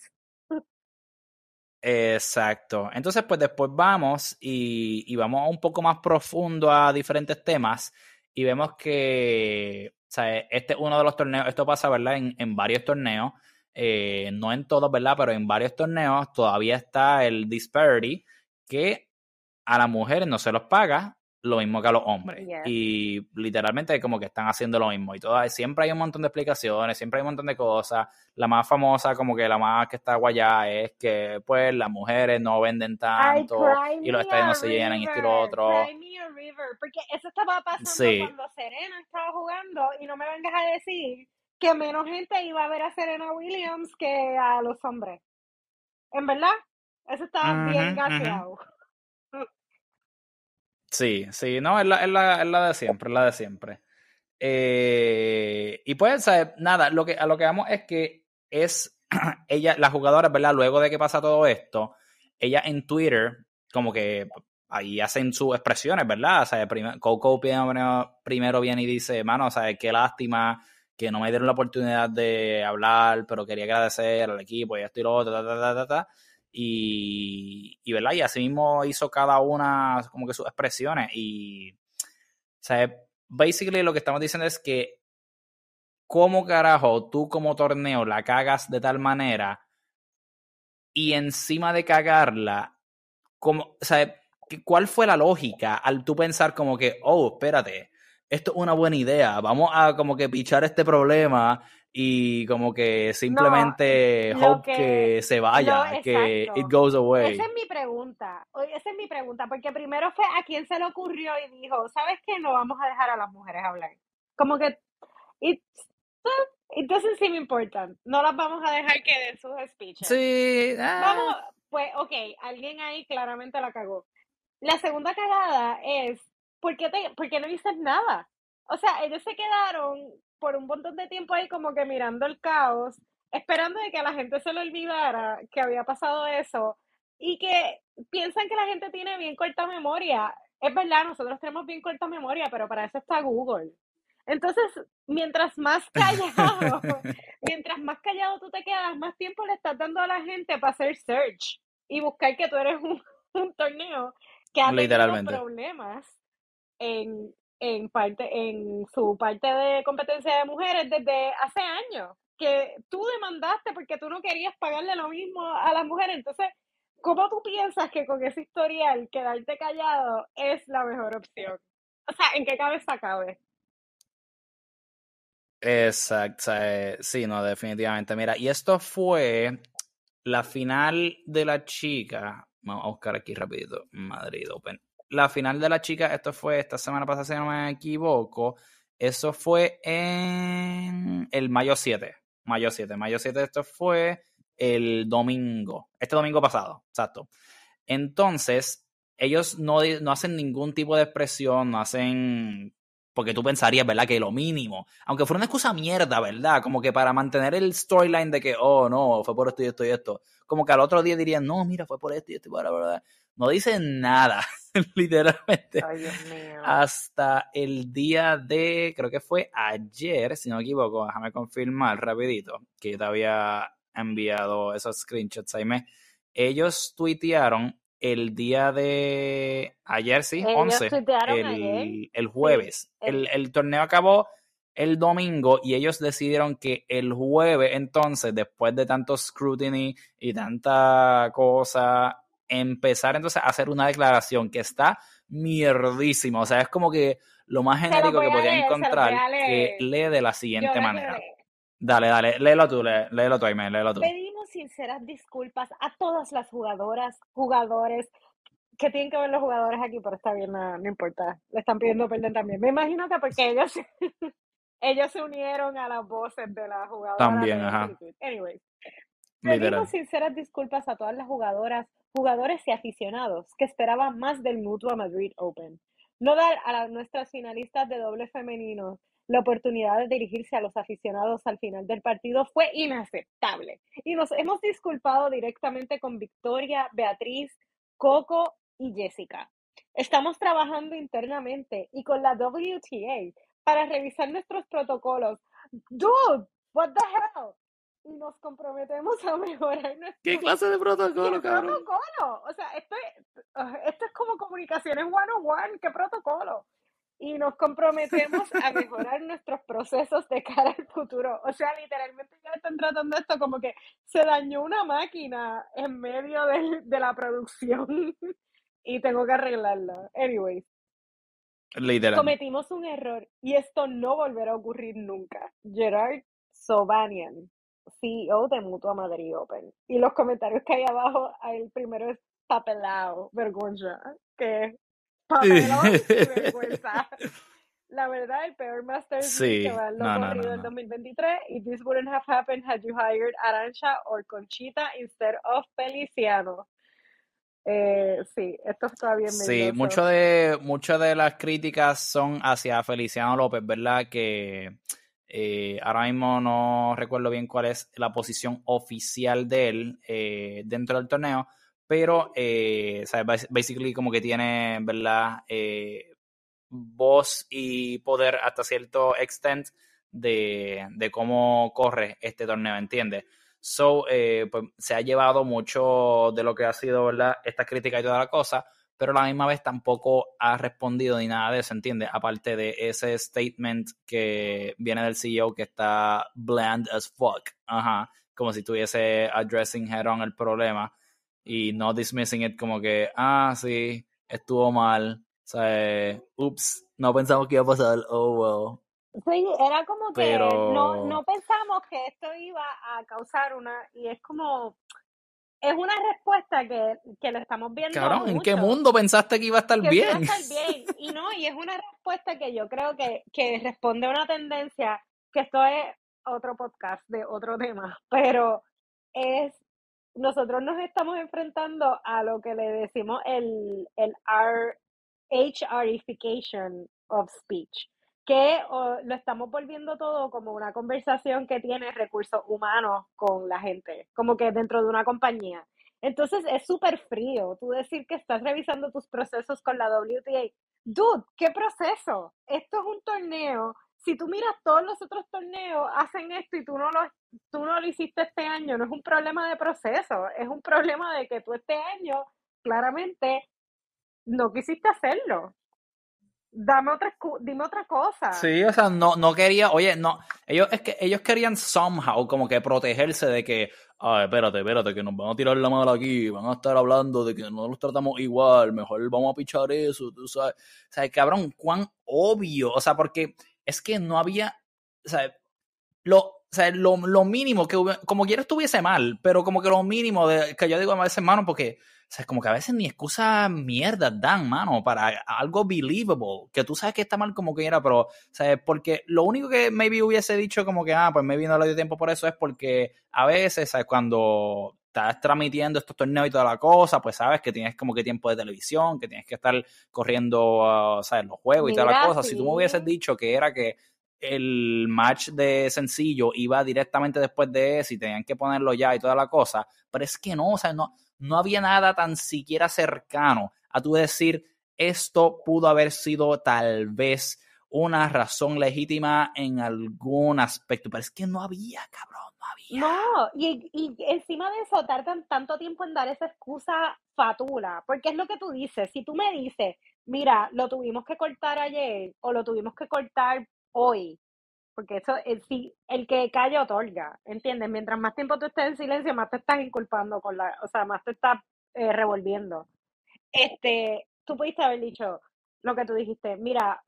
Exacto. Entonces, pues después vamos y, y vamos un poco más profundo a diferentes temas y vemos que este es uno de los torneos, esto pasa, ¿verdad? En, en varios torneos, eh, no en todos, ¿verdad? Pero en varios torneos todavía está el disparity que a las mujeres no se los paga lo mismo que a los hombres. Y literalmente como que están haciendo lo mismo. Y todo, siempre hay un montón de explicaciones, siempre hay un montón de cosas. La más famosa, como que la más que está guayá, es que pues las mujeres no venden tanto y los estadios no se llenan y esto y lo otro. porque eso estaba pasando cuando Serena estaba jugando y no me vengas a decir que menos gente iba a ver a Serena Williams que a los hombres. ¿En verdad? Eso estaba bien gaseado. Sí, sí, no, es la, es la, es la de siempre, es la de siempre. Eh, y pues, nada, lo que, a lo que vamos es que es ella, la jugadora, ¿verdad? Luego de que pasa todo esto, ella en Twitter, como que ahí hacen sus expresiones, ¿verdad? O sea, Coco primero, primero viene y dice, mano, o sea, qué lástima que no me dieron la oportunidad de hablar, pero quería agradecer al equipo y esto y lo otro, ta, ta, ta, ta, ta. Y, ¿verdad? Y así mismo hizo cada una como que sus expresiones. Y, o sea, basically lo que estamos diciendo es que, ¿cómo carajo tú como torneo la cagas de tal manera? Y encima de cagarla, como, o sea, ¿cuál fue la lógica al tú pensar como que, oh, espérate, esto es una buena idea, vamos a como que pichar este problema y como que simplemente hope que, se vaya, que it goes away. Esa es mi pregunta, esa es mi pregunta, porque primero fue a quién se le ocurrió y dijo, ¿sabes qué? No vamos a dejar a las mujeres hablar. Como que it, it doesn't seem important, no las vamos a dejar que den sus speeches. Sí. Ah. Vamos, pues ok, alguien ahí claramente la cagó. La segunda cagada es, ¿por qué, te, ¿por qué no dices nada? O sea, ellos se quedaron por un montón de tiempo ahí como que mirando el caos, esperando de que a la gente se le olvidara que había pasado eso y que piensan que la gente tiene bien corta memoria. Es verdad, nosotros tenemos bien corta memoria, pero para eso está Google. Entonces, mientras más callado, mientras más callado tú te quedas, más tiempo le estás dando a la gente para hacer search y buscar que tú eres un, torneo que ha tenido problemas en, en parte en su parte de competencia de mujeres desde hace años que tú demandaste porque tú no querías pagarle lo mismo a las mujeres entonces ¿cómo tú piensas que con ese historial quedarte callado es la mejor opción? O sea, ¿en qué cabeza cabe? Exacto, sí, no, definitivamente. Mira, y esto fue la final de la chica. Vamos a buscar aquí rapidito. Madrid Open la final de la chica, esto fue esta semana pasada, si no me equivoco, eso fue en el mayo 7. Mayo 7. Mayo 7 esto fue el domingo. Este domingo pasado, exacto. Entonces, ellos no, no hacen ningún tipo de expresión, no hacen porque tú pensarías, ¿verdad? Que lo mínimo, aunque fuera una excusa mierda, ¿verdad? Como que para mantener el storyline de que, oh, no, fue por esto y esto y esto. Como que al otro día dirían, no, mira, fue por esto y esto y bla, bla, No dicen nada, literalmente. Ay, Dios mío. Hasta el día de, creo que fue ayer, si no me equivoco, déjame confirmar rapidito, que yo te había enviado esos screenshots, Jaime. Ellos tuitearon el día de ayer, sí, 11, el, el, jueves. el, el torneo acabó el domingo y ellos decidieron que el jueves, entonces, después de tanto scrutiny y tanta cosa, empezar entonces a hacer una declaración que está mierdísima. O sea, es como que lo más genérico que podía encontrar que lee de la siguiente manera. Dale, dale, léelo tú, léelo tú, Aime, léelo tú. Sinceras disculpas a todas las jugadoras, jugadores, que tienen que ver los jugadores aquí, pero está bien, no, importa. Le están pidiendo perdón también. Me imagino que porque ellos, ellos se unieron a las voces de la jugadora. También, ajá. Anyways. Pedimos sinceras disculpas a todas las jugadoras, jugadores y aficionados que esperaban más del Mutua Madrid Open. No dar a nuestras finalistas de doble femenino la oportunidad de dirigirse a los aficionados al final del partido fue inaceptable. Y nos hemos disculpado directamente con Victoria, Beatriz, Coco y Jessica. Estamos trabajando internamente y con la WTA para revisar nuestros protocolos. Dude, what the hell? y nos comprometemos a mejorar nuestro... ¿Qué clase de protocolo, ¿Qué protocolo? O sea, esto es, esto es como comunicaciones one-on-one, ¿qué protocolo? Y nos comprometemos a mejorar nuestros procesos de cara al futuro. O sea, literalmente ya están tratando esto como que se dañó una máquina en medio de, de la producción y tengo que arreglarla. Anyways. Literal. Cometimos un error y esto no volverá a ocurrir nunca. Gerard Sobanian. CEO de Mutua Madrid Open. Y los comentarios que hay abajo, el primero es papelado, vergüenza, que vergüenza. La verdad, el peor Masters sí. que va no, no, no, 2023 y this wouldn't have happened had you hired Arancha or Conchita instead of Feliciano. Eh, sí, esto está bien. Sí, mucho de, muchas de las críticas son hacia Feliciano López, ¿verdad? Que eh, ahora mismo no recuerdo bien cuál es la posición oficial de él eh, dentro del torneo, pero eh, basically como que tiene, ¿verdad? Eh, voz y poder hasta cierto extent de, de cómo corre este torneo, ¿entiendes? So, pues, se ha llevado mucho de lo que ha sido, ¿verdad? Esta crítica y toda la cosa, pero a la misma vez tampoco ha respondido ni nada de eso, ¿entiendes? Aparte de ese statement que viene del CEO que está bland as fuck, ajá, como si estuviese addressing head el problema y no dismissing it como que, ah, sí, estuvo mal, o sea, ups, no pensamos que iba a pasar, oh well. Sí, era como que no, no pensamos que esto iba a causar una, y es como, es una respuesta que, que lo estamos viendo. Cabrón, ¿en qué mundo pensaste que iba a estar bien? Iba a estar bien. Y no, y es una respuesta que yo creo que, que responde a una tendencia, que esto es otro podcast de otro tema, pero es, nosotros nos estamos enfrentando a lo que le decimos el, el R, HRification of speech que lo estamos volviendo todo como una conversación que tiene recursos humanos con la gente, como que dentro de una compañía. Entonces es súper frío tú decir que estás revisando tus procesos con la WTA. Dude, ¿qué proceso? Esto es un torneo. Si tú miras todos los otros torneos, hacen esto y tú no lo, tú no lo hiciste este año, no es un problema de proceso, es un problema de que tú este año claramente no quisiste hacerlo dame otra, dime otra cosa. Sí, o sea, no, no quería, oye, no, ellos es que ellos querían somehow como que protegerse de que, ay, espérate, espérate, que nos van a tirar la mano aquí, van a estar hablando de que no los tratamos igual, mejor vamos a pichar eso, tú sabes. O sea, cabrón, cuán obvio, o sea, porque es que no había, o lo, o lo, lo mínimo que, como quiera estuviese mal, pero como que lo mínimo de, que yo digo a veces, hermano, porque o sea, como que a veces ni excusa mierda dan, mano, para algo believable, que tú sabes que está mal como que era, pero, ¿sabes? Porque lo único que maybe hubiese dicho como que, ah, pues maybe no le dio tiempo por eso es porque a veces, ¿sabes? Cuando estás transmitiendo estos torneos y toda la cosa, pues sabes que tienes como que tiempo de televisión, que tienes que estar corriendo, ¿sabes? Los juegos y toda la cosa. Si tú me hubieses dicho que era que el match de sencillo iba directamente después de ese y tenían que ponerlo ya y toda la cosa, pero es que no, o sea, no, no había nada tan siquiera cercano a tu decir, esto pudo haber sido tal vez una razón legítima en algún aspecto, pero es que no había, cabrón, no y, y encima de eso, tardan tanto tiempo en dar esa excusa fatula, porque es lo que tú dices. Si tú me dices, mira, lo tuvimos que cortar ayer o lo tuvimos que cortar hoy, porque eso, el, si, el que calla otorga, ¿entiendes? Mientras más tiempo tú estés en silencio, más te estás inculpando con la, o sea, más te estás eh, revolviendo. Este, tú pudiste haber dicho, lo que tú dijiste, mira,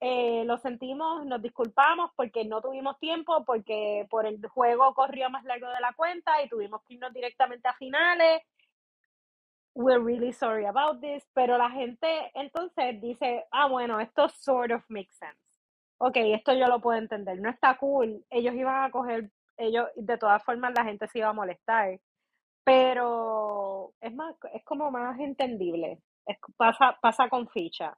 eh, lo sentimos, nos disculpamos porque no tuvimos tiempo, porque por el juego corrió más largo de la cuenta y tuvimos que irnos directamente a finales. We're really sorry about this. Pero la gente entonces dice, ah, bueno, esto sort of makes sense. Ok, esto yo lo puedo entender. No está cool. Ellos iban a coger, ellos, de todas formas la gente se iba a molestar. Pero es más, es como más entendible pasa, pasa con ficha.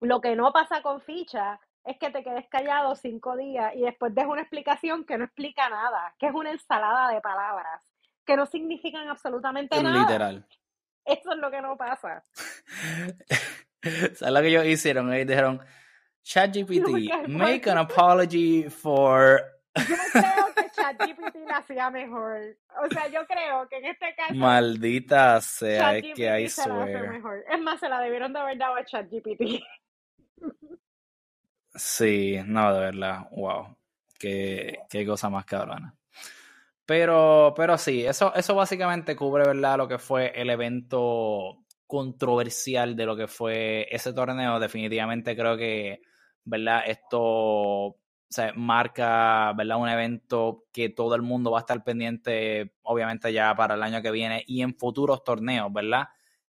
Lo que no pasa con ficha es que te quedes callado cinco días y después des una explicación que no explica nada, que es una ensalada de palabras, que no significan absolutamente nada. Literal. Eso es lo que no pasa. ¿Sabes lo que ellos hicieron? Ellos dijeron, ChatGPT, make an apology for... Yo creo que ChatGPT la hacía mejor. O sea, yo creo que en este caso. Maldita sea, es que hay suerte. mejor. Es más, se la debieron de haber dado a ChatGPT. Sí, no, de verdad, wow. Qué, qué cosa más cabrona. Pero, pero sí, eso, eso básicamente cubre, ¿verdad? Lo que fue el evento controversial de lo que fue ese torneo. Definitivamente creo que, ¿verdad? Esto se marca ¿verdad? un evento que todo el mundo va a estar pendiente, obviamente ya para el año que viene y en futuros torneos, ¿verdad?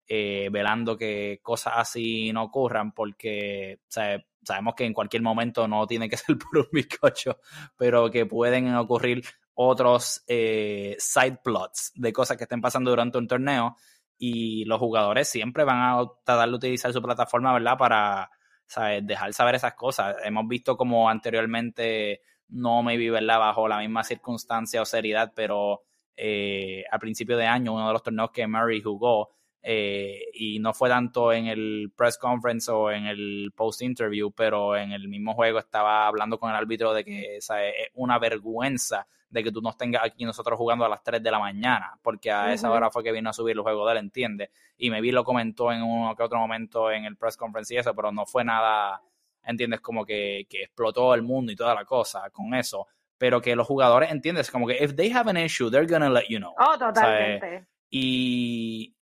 Eh, velando que cosas así no ocurran, porque sabemos que en cualquier momento no tiene que ser por un bizcocho, pero que pueden ocurrir otros eh, side plots de cosas que estén pasando durante un torneo y los jugadores siempre van a tratar de utilizar su plataforma, ¿verdad? Para dejar saber esas cosas. Hemos visto como anteriormente, no me vi, ¿verdad? Bajo la misma circunstancia o seriedad, pero eh, a principio de año, uno de los torneos que Murray jugó, eh, y no fue tanto en el press conference o en el post interview, pero en el mismo juego estaba hablando con el árbitro de que es una vergüenza de que tú nos tengas aquí nosotros jugando a las 3 de la mañana, porque a esa hora fue que vino a subir el juego de él, entiende. Y me vi lo comentó en uno que otro momento en el press conference y eso, pero no fue nada, entiendes, como que, que explotó el mundo y toda la cosa con eso. Pero que los jugadores, entiendes, como que if they have an issue, they're gonna let you know. Oh, totalmente. Y,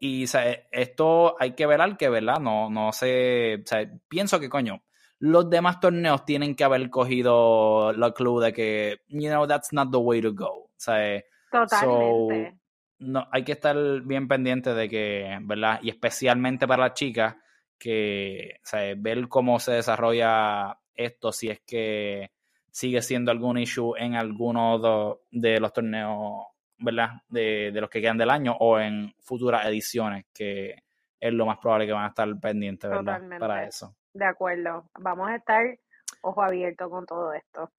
y esto hay que ver al que, ¿verdad? No, no sé, o sea, pienso que coño, los demás torneos tienen que haber cogido la clue de que, you know, that's not the way to go. O sea, Totalmente. no, hay que estar bien pendiente de que, ¿verdad? Y especialmente para las chicas, que, o sea, ver cómo se desarrolla esto, si es que sigue siendo algún issue en alguno de los torneos, ¿verdad? De, de los que quedan del año o en futuras ediciones, que es lo más probable que van a estar pendientes, ¿verdad? Para eso. De acuerdo. Vamos a estar ojo abierto con todo esto.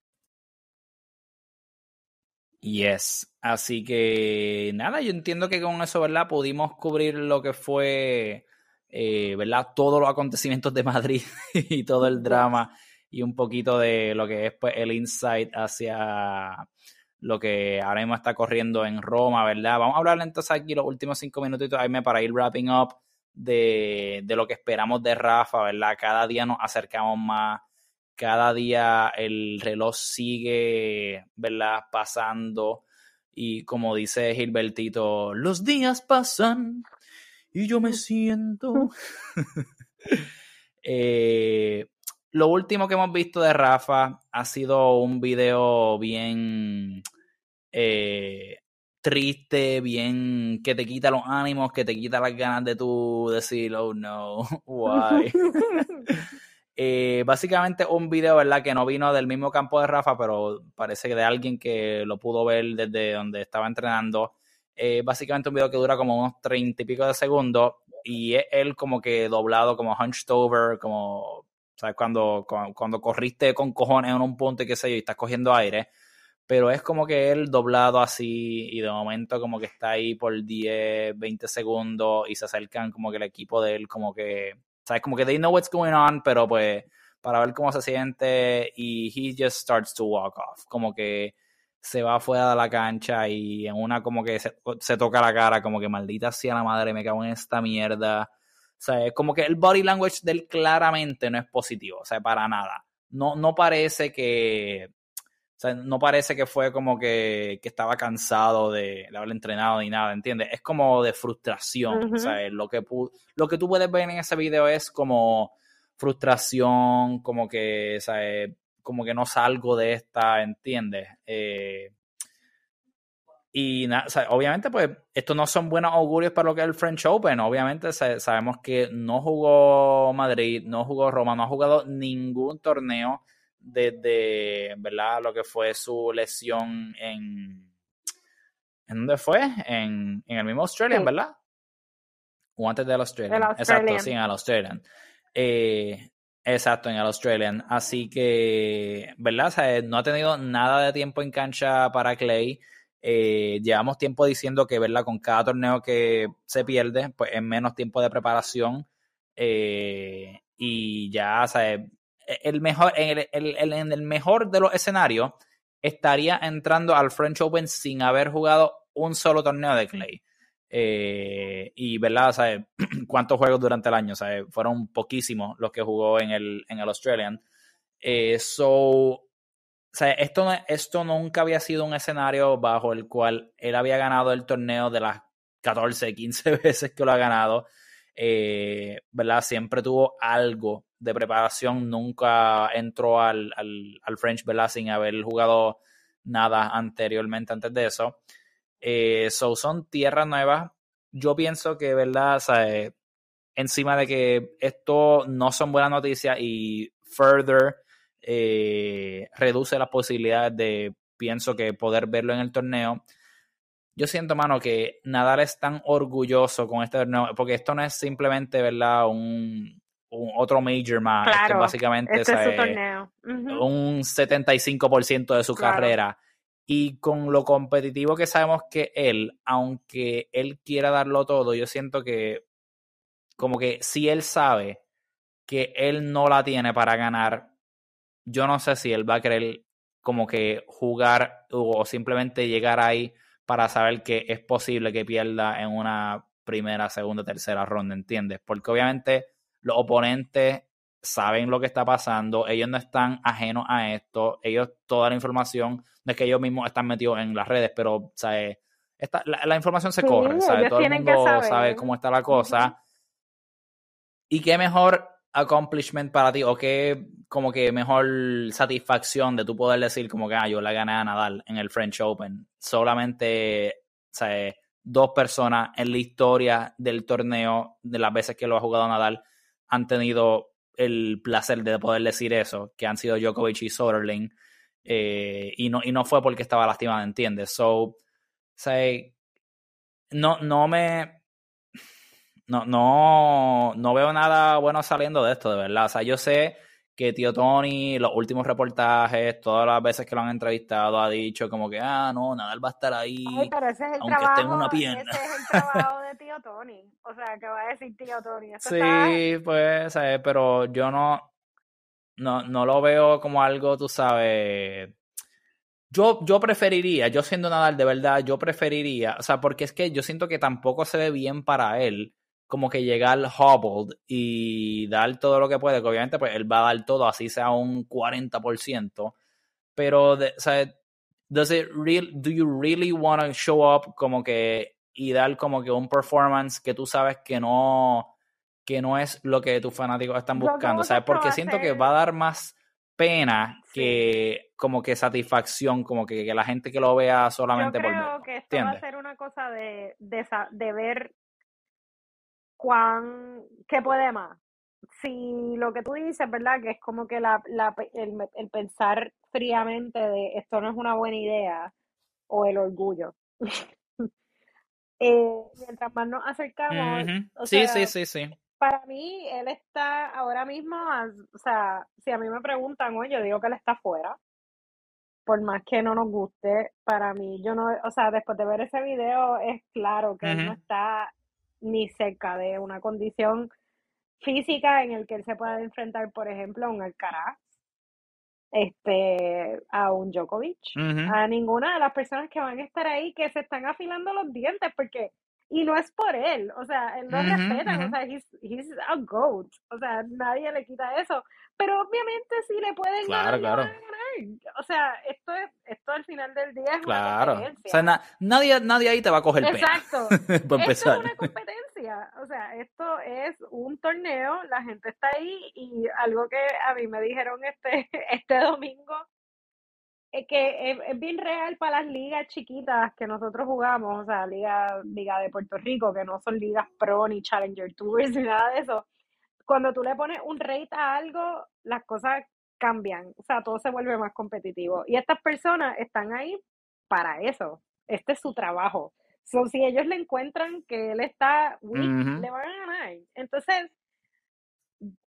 Yes. Así que nada, yo entiendo que con eso, ¿verdad? Pudimos cubrir lo que fue, eh, ¿verdad? Todos los acontecimientos de Madrid y todo el drama y un poquito de lo que es pues, el insight hacia lo que ahora mismo está corriendo en Roma, ¿verdad? Vamos a hablar entonces aquí los últimos cinco minutitos para ir wrapping up de, lo que esperamos de Rafa, ¿verdad? Cada día nos acercamos más, cada día el reloj sigue, ¿verdad? Pasando. Y como dice Gilbertito, los días pasan y yo me siento. Eh, lo último que hemos visto de Rafa ha sido un video bien eh, triste, bien que te quita los ánimos, que te quita las ganas de tú decir, oh no, why. eh, básicamente un video, ¿verdad? Que no vino del mismo campo de Rafa, pero parece que de alguien que lo pudo ver desde donde estaba entrenando. Eh, básicamente un video que dura como unos treinta y pico de segundos y es él como que doblado, como hunched over, como, ¿sabes? Cuando, cuando, cuando corriste con cojones en un punto y qué sé yo, y estás cogiendo aire pero es como que él doblado así y de momento como que está ahí por 10, 20 segundos y se acercan como que el equipo de él como que, sabes, como que they know what's going on, pero pues para ver cómo se siente y he just starts to walk off, como que se va fuera de la cancha y en una como que se, toca la cara, como que maldita sea la madre, me cago en esta mierda. Sea, es como que el body language de él claramente no es positivo, o sea, para nada. No, no parece que, o sea, no parece que fue como que, que estaba cansado de, de, haber entrenado ni nada, ¿entiendes? Es como de frustración. O sea, lo que, lo que tú puedes ver en ese video es como frustración, como que, o sea, como que no salgo de esta, ¿entiendes? Eh, y nada, obviamente, pues, estos no son buenos augurios para lo que es el French Open. Obviamente, sabemos que no jugó Madrid, no jugó Roma, no ha jugado ningún torneo desde, ¿verdad? Lo que fue su lesión en. ¿En dónde fue? En, el mismo Australian, ¿verdad? O antes del Australian. Exacto, sí, en el Australian. Eh, Exacto, en el Australian. Así que, ¿verdad? no ha tenido nada de tiempo en cancha para Clay. Eh, llevamos tiempo diciendo que, ¿verdad? Con cada torneo que se pierde, pues es menos tiempo de preparación. Eh, y ya, ¿sabes? El mejor, en el, en el mejor de los escenarios, estaría entrando al French Open sin haber jugado un solo torneo de Clay. Eh, y, ¿verdad? ¿sabes? ¿Cuántos juegos durante el año? ¿sabes? Fueron poquísimos los que jugó en el, en el Australian. Eh, so, esto, esto nunca había sido un escenario bajo el cual él había ganado el torneo de las 14, 15 veces que lo ha ganado. Eh, ¿verdad? Siempre tuvo algo de preparación, nunca entró al, al, al, French, ¿verdad? Sin haber jugado nada anteriormente antes de eso. Eh, son tierras nuevas. Yo pienso que, ¿verdad? encima de que esto no son buenas noticias y further eh, reduce las posibilidades de, pienso que poder verlo en el torneo. Yo siento, mano, que Nadal es tan orgulloso con este torneo, porque esto no es simplemente, ¿verdad? Un, otro major más. Claro, básicamente este es su torneo. un 75% de su carrera. Y con lo competitivo que sabemos que él, aunque él quiera darlo todo, yo siento que como que si él sabe que él no la tiene para ganar, yo no sé si él va a querer como que jugar o simplemente llegar ahí para saber que es posible que pierda en una primera, segunda, tercera ronda, ¿entiendes? Porque obviamente los oponentes saben lo que está pasando, ellos no están ajenos a esto, ellos toda la información, de que ellos mismos están metidos en las redes, pero ¿sabes? Esta, la, información se corre, ¿sabes? Todo el mundo sabe cómo está la cosa. Y qué mejor accomplishment para ti, o qué como que mejor satisfacción de tú poder decir como que ah, yo la gané a Nadal en el French Open. Solamente, ¿sabes? Dos personas en la historia del torneo, de las veces que lo ha jugado Nadal, han tenido el placer de poder decir eso, que han sido Djokovic y Soderling, eh, y, no, y no fue porque estaba lastimado, ¿entiendes? So, say, no, no me... No, no, no veo nada bueno saliendo de esto, de verdad. O sea, yo sé que tío Tony, los últimos reportajes, todas las veces que lo han entrevistado, ha dicho como que, ah, no, Nadal va a estar ahí, aunque esté en una pierna. Ese es el trabajo de tío Tony. O sea, que va a decir tío Tony. sí, pues, pero yo no, no, no lo veo como algo, tú sabes. Yo, yo preferiría, yo siendo Nadal de verdad, yo preferiría, o sea, porque es que yo siento que tampoco se ve bien para él como que llegar hobbled y dar todo lo que puede, que obviamente pues él va a dar todo, así sea un 40%, pero, de, o sea, does it real, do you really want to show up como que y dar como que un performance que tú sabes que no que no es lo que tus fanáticos están buscando, ¿sabes? Porque siento que va a dar más pena que como que satisfacción, como que, que, la gente que lo vea solamente Yo creo que esto va a ser una cosa de, de, de ver cuán, qué puede más. Si lo que tú dices, ¿verdad? Que es como que la, la, el, el, pensar fríamente de esto no es una buena idea o el orgullo. eh, mientras más nos acercamos. sí, sí, sí, sí. Para mí, él está ahora mismo, o sea, si a mí me preguntan, oye, yo digo que él está fuera. Por más que no nos guste, para mí, yo no, o sea, después de ver ese video, es claro que él no está ni cerca de una condición física en el que él se pueda enfrentar, por ejemplo, a un Alcaraz este, a un Djokovic, a ninguna de las personas que van a estar ahí que se están afilando los dientes, porque, y no es por él, o sea, él lo respeta, o sea, he's, he's, a goat, o sea, nadie le quita eso, pero obviamente si le pueden claro, claro. O sea, esto es, esto al final del día es claro. una competencia. O sea, nadie, nadie ahí te va a coger Exacto. Por empezar. Esto es una competencia. O sea, esto es un torneo, la gente está ahí y algo que a mí me dijeron este, este domingo es que es, bien real para las ligas chiquitas que nosotros jugamos, o sea, liga, liga de Puerto Rico, que no son ligas pro ni Challenger Tours ni nada de eso cuando tú le pones un rate a algo, las cosas cambian, o sea, todo se vuelve más competitivo. Y estas personas están ahí para eso, este es su trabajo. So, si ellos le encuentran que él está weak, le van a ganar. Entonces,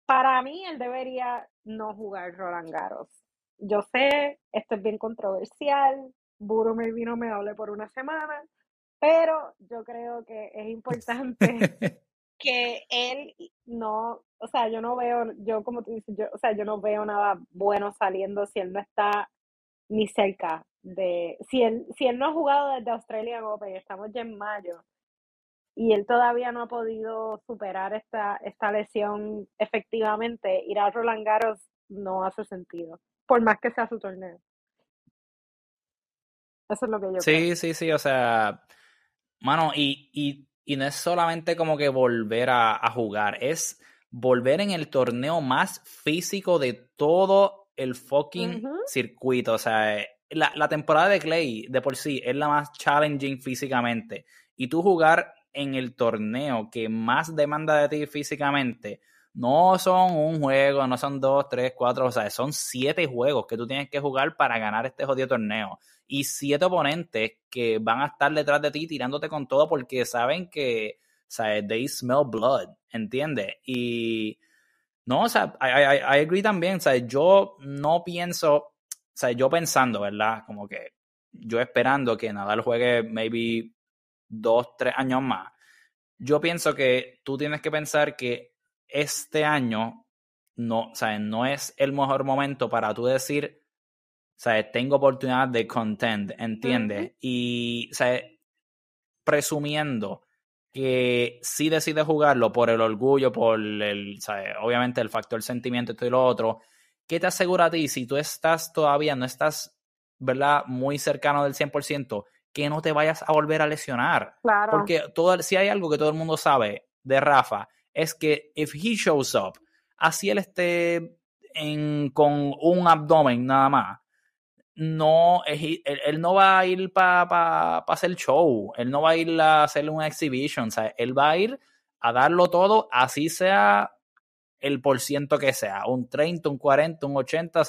para mí, él debería no jugar Roland Garros. Yo sé, esto es bien controversial, Buro me vino me hable por una semana, pero yo creo que es importante que él no, o sea, yo no veo, yo como tú dices, yo, o sea, yo no veo nada bueno saliendo si él no está ni cerca de, si él, si él no ha jugado desde Australia Open, estamos ya en mayo, y él todavía no ha podido superar esta, esta lesión efectivamente, ir a Roland Garros no hace sentido, por más que sea su torneo. Eso es lo que yo sí, creo. Sí, sí, sí, o sea, mano, y, y y no es solamente como que volver a, jugar, es volver en el torneo más físico de todo el fucking circuito. O sea, la, la, temporada de Clay de por sí es la más challenging físicamente. Y tú jugar en el torneo que más demanda de ti físicamente, no son un juego, no son dos, tres, cuatro, o sea, son siete juegos que tú tienes que jugar para ganar este jodido torneo y siete oponentes que van a estar detrás de ti tirándote con todo porque saben que, o they smell blood, ¿entiendes? Y no, o sea, I, agree también, o yo no pienso, o yo pensando, ¿verdad? Como que yo esperando que Nadal juegue maybe dos, tres años más. Yo pienso que tú tienes que pensar que este año no, o no es el mejor momento para tú decir, sea, tengo oportunidad de content, ¿entiendes? Y, sea, presumiendo que si decide jugarlo por el orgullo, por el, sea, obviamente el factor sentimiento y todo lo otro, ¿qué te asegura a ti si tú estás todavía, no estás, ¿verdad? Muy cercano del 100%, que no te vayas a volver a lesionar? Claro. Porque todo, si hay algo que todo el mundo sabe de Rafa, es que if he shows up, así él esté en, con un abdomen nada más, no, él, no va a ir para pa, hacer show, él no va a ir a hacer una exhibition, o él va a ir a darlo todo, así sea el por ciento que sea, un 30, un 40, un 80, o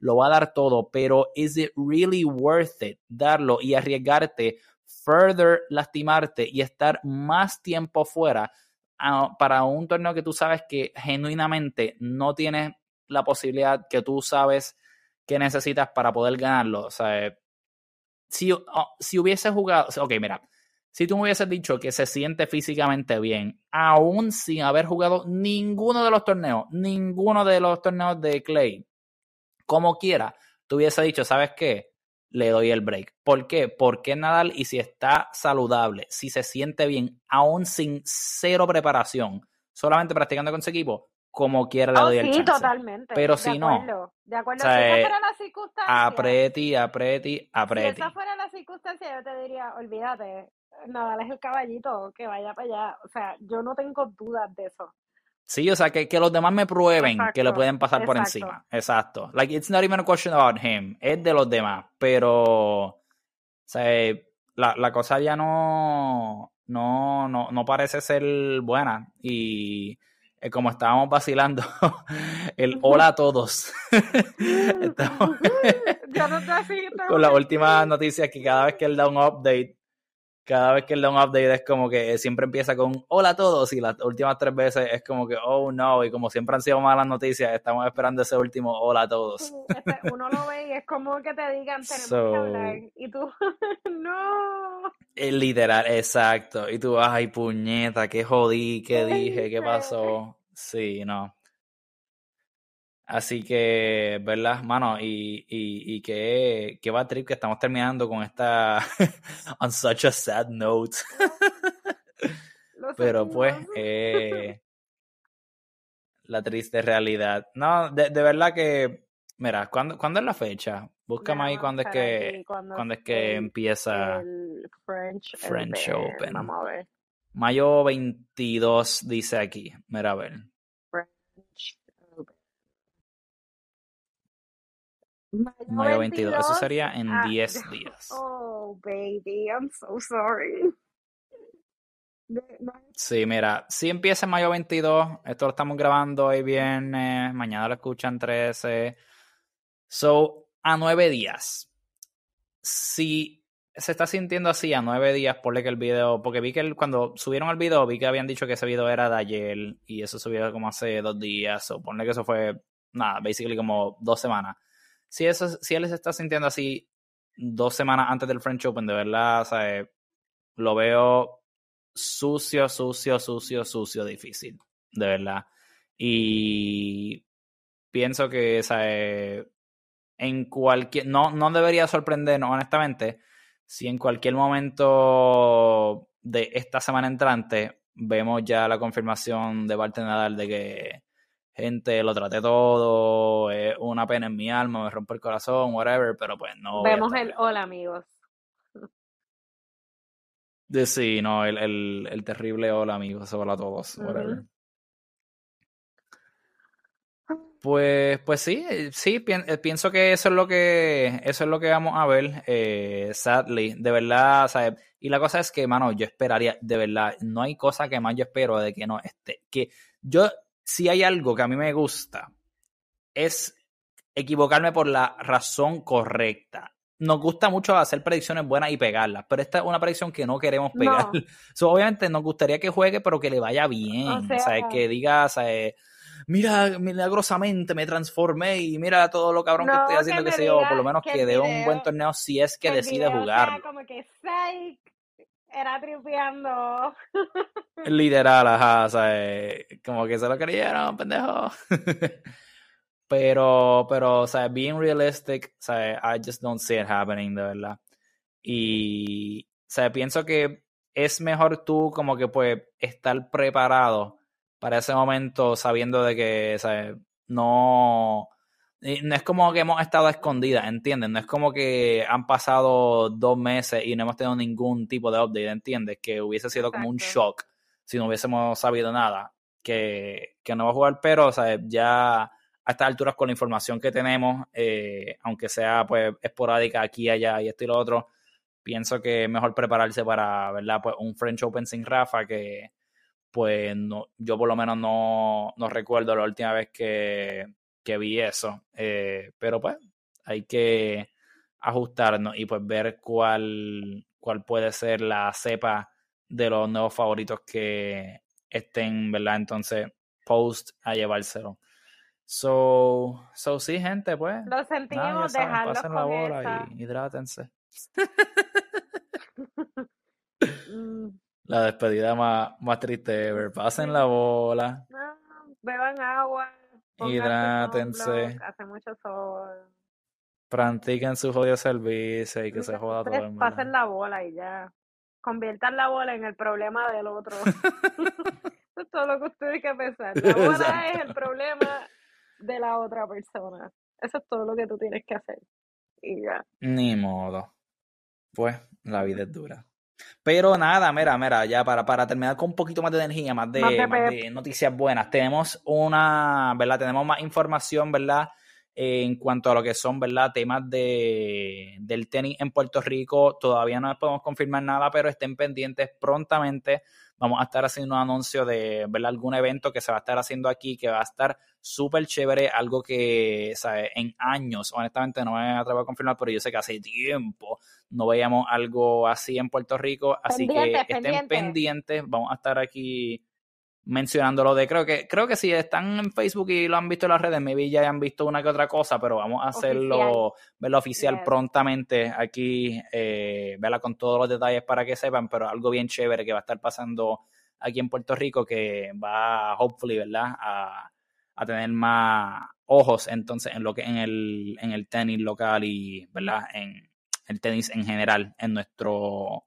lo va a dar todo, pero is it really worth it darlo y arriesgarte, further lastimarte y estar más tiempo fuera ah, para un torneo que tú sabes que genuinamente no tienes la posibilidad que tú sabes que necesitas para poder ganarlo. O sea, si, oh, si hubiese jugado, ok, mira, si tú me hubieses dicho que se siente físicamente bien, aún sin haber jugado ninguno de los torneos, ninguno de los torneos de Clay, como quiera, tú hubiese dicho, ¿sabes qué? Le doy el break. ¿Por qué? Porque Nadal y si está saludable, si se siente bien, aún sin cero preparación, solamente practicando con su equipo, como quiera le oh, doy el sí, totalmente. Pero si no. De acuerdo. si esa eh, fuera la circunstancia. Apreti, apreti, apreti. Si esa fuera la circunstancia, yo te diría, olvídate, Nadal es el caballito, que vaya para allá. O sea, yo no tengo dudas de eso. Sí, o sea, que, que los demás me prueben que le pueden pasar por encima. Exacto. Like, it's not even a question about him. Es de los demás. Pero, o sea, la, la cosa ya no, no, no, no parece ser buena. Y eh, como estábamos vacilando, el hola a todos. Estamos con la última noticia que cada vez que él da un update, cada vez que él da un update es como que siempre empieza con hola a todos y las últimas tres veces es como que oh no y como siempre han sido malas noticias estamos esperando ese último hola a todos este, uno lo ve y es como que te digan tenemos que hablar y tú no es literal exacto y tú ay puñeta qué jodí qué dije qué pasó sí no Así que, ¿verdad, mano? Y, y, y qué, qué va trip que estamos terminando con esta on such a sad note. Pero pues, eh, la triste realidad. No, de, de verdad que, mira, ¿cuándo, ¿cuándo, es la fecha? Búscame ahí cuándo es que, cuando, es que empieza el French, French Open. Vamos a ver. Mayo 22 dice aquí. Mira, a ver. French Open. Mayo 22. Eso sería en 10 ah, días. Oh, baby, I'm so sorry. Sí, mira, si empieza en mayo 22, esto lo estamos grabando hoy viernes, mañana lo escuchan 13. So, a nueve días. Si se está sintiendo así a nueve días, ponle que el video, porque vi que cuando subieron el video, vi que habían dicho que ese video era de ayer y eso subió como hace dos días, o ponle que eso fue, nada, basically como dos semanas. Si, eso, si él se está sintiendo así dos semanas antes del French Open, de verdad, lo veo sucio, sucio, sucio, sucio, difícil, de verdad. Y pienso que en cualquier, no, no debería sorprendernos, honestamente, si en cualquier momento de esta semana entrante vemos ya la confirmación de parte Nadal de que gente lo traté todo, es una pena en mi alma, me rompe el corazón, whatever, pero pues no. Vemos el hola amigos. De sí, no, el, el, el terrible hola, amigos, hola a todos, whatever. Pues, pues sí, eh, sí, eh, pienso que eso es lo que, eso es lo que vamos a ver, eh, sadly, de verdad, ¿sabes? Y la cosa es que, mano, yo esperaría, de verdad, no hay cosa que más yo espero de que no esté, que yo, si hay algo que a mí me gusta, es equivocarme por la razón correcta nos gusta mucho hacer predicciones buenas y pegarlas, pero esta es una predicción que no queremos pegar. obviamente nos gustaría que juegue, pero que le vaya bien. O sea, que diga, mira, milagrosamente me transformé y mira todo lo cabrón que estoy haciendo, que, sé yo, por lo menos que, dé un buen torneo si es que, decide jugar. como que era tripeando. Literal, ajá, o sea, como que se lo creyeron, pendejo. Pero, pero, o sea, being realistic, o sea, I just don't see it happening, de verdad. Y, o sea, pienso que es mejor tú como que pues estar preparado para ese momento sabiendo de que, o sea, no, no es como que hemos estado escondidas, ¿entiendes? No es como que han pasado dos meses y no hemos tenido ningún tipo de update, ¿entiendes? Que hubiese sido como un shock si no hubiésemos sabido nada que, que no va a jugar, pero, o sea, ya a estas alturas con la información que tenemos, eh, aunque sea pues esporádica aquí, allá y esto y lo otro, pienso que es mejor prepararse para, ¿verdad? Pues un French Open sin Rafa que pues no, yo por lo menos no, no recuerdo la última vez que, que vi eso. Eh, pero pues hay que ajustarnos y pues ver cuál, cuál puede ser la cepa de los nuevos favoritos que estén, ¿verdad? Entonces, post a llevárselo. So, so sí, gente, pues. Lo sentimos, dejarlo pasen la bola y hidrátense. Mm. la despedida más, más triste ever. Pasen la bola. beban agua. Hidrátense. Hace mucho sol. Practiquen su jodido servicio y que se joda todo el mundo. Pasen la bola y ya. Conviertan la bola en el problema del otro. Eso es todo lo que ustedes que pensar. La bola es el problema de la otra persona. Eso es todo lo que tú tienes que hacer. Y ya. Ni modo. Pues la vida es dura. Pero nada, mira, mira, ya para, para terminar con un poquito más de energía, más de, más de, noticias buenas, tenemos una, ¿verdad? Tenemos más información, ¿verdad? En cuanto a lo que son, ¿verdad? Temas de, del tenis en Puerto Rico. Todavía no podemos confirmar nada, pero estén pendientes prontamente. Vamos a estar haciendo un anuncio de, ¿verdad? Algún evento que se va a estar haciendo aquí, que va a estar súper chévere, algo que, ¿sabes? En años, honestamente no me atrevo a confirmar, pero yo sé que hace tiempo no veíamos algo así en Puerto Rico, así que estén pendientes. Vamos a estar aquí mencionándolo de creo que creo que si están en Facebook y lo han visto en las redes, maybe ya han visto una que otra cosa, pero vamos a hacerlo, verlo oficial prontamente aquí, eh, verla con todos los detalles para que sepan, pero algo bien chévere que va a estar pasando aquí en Puerto Rico que va, hopefully, ¿verdad? A, a tener más ojos entonces en lo que en el, en el tenis local y, ¿verdad? En el tenis en general en nuestro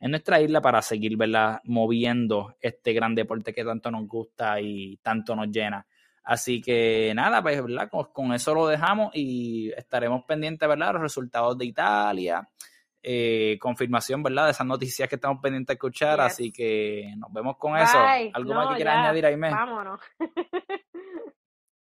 en nuestra isla para seguir, ¿verdad? Moviendo este gran deporte que tanto nos gusta y tanto nos llena. Así que nada, pues, ¿verdad? Con, eso lo dejamos y estaremos pendientes, ¿verdad? Los resultados de Italia. Eh, confirmación, ¿verdad? De esas noticias que estamos pendientes de escuchar. Así que nos vemos con eso. ¿Algo más que quieras añadir, Aime? Vámonos.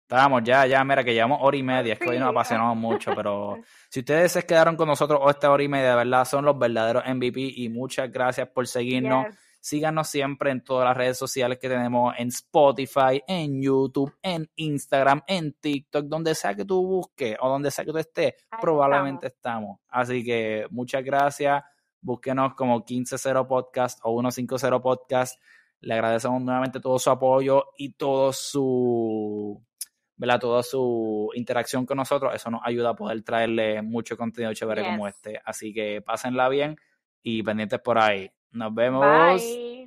Estábamos ya, ya, mira, que llevamos hora y media, es que hoy nos apasionamos mucho, pero si ustedes se quedaron con nosotros o esta hora y media, de verdad, son los verdaderos MVP y muchas gracias por seguirnos. Síganos siempre en todas las redes sociales que tenemos, en Spotify, en YouTube, en Instagram, en TikTok, donde sea que tú busques o donde sea que tú estés, probablemente estamos. Así que muchas gracias. Búsquenos como 150 Podcast o 150 Podcast. Le agradecemos nuevamente todo su apoyo y todo su ¿verdad? Toda su interacción con nosotros, eso nos ayuda a poder traerle mucho contenido chévere como este. Así que pásenla bien y pendientes por ahí. Nos vemos.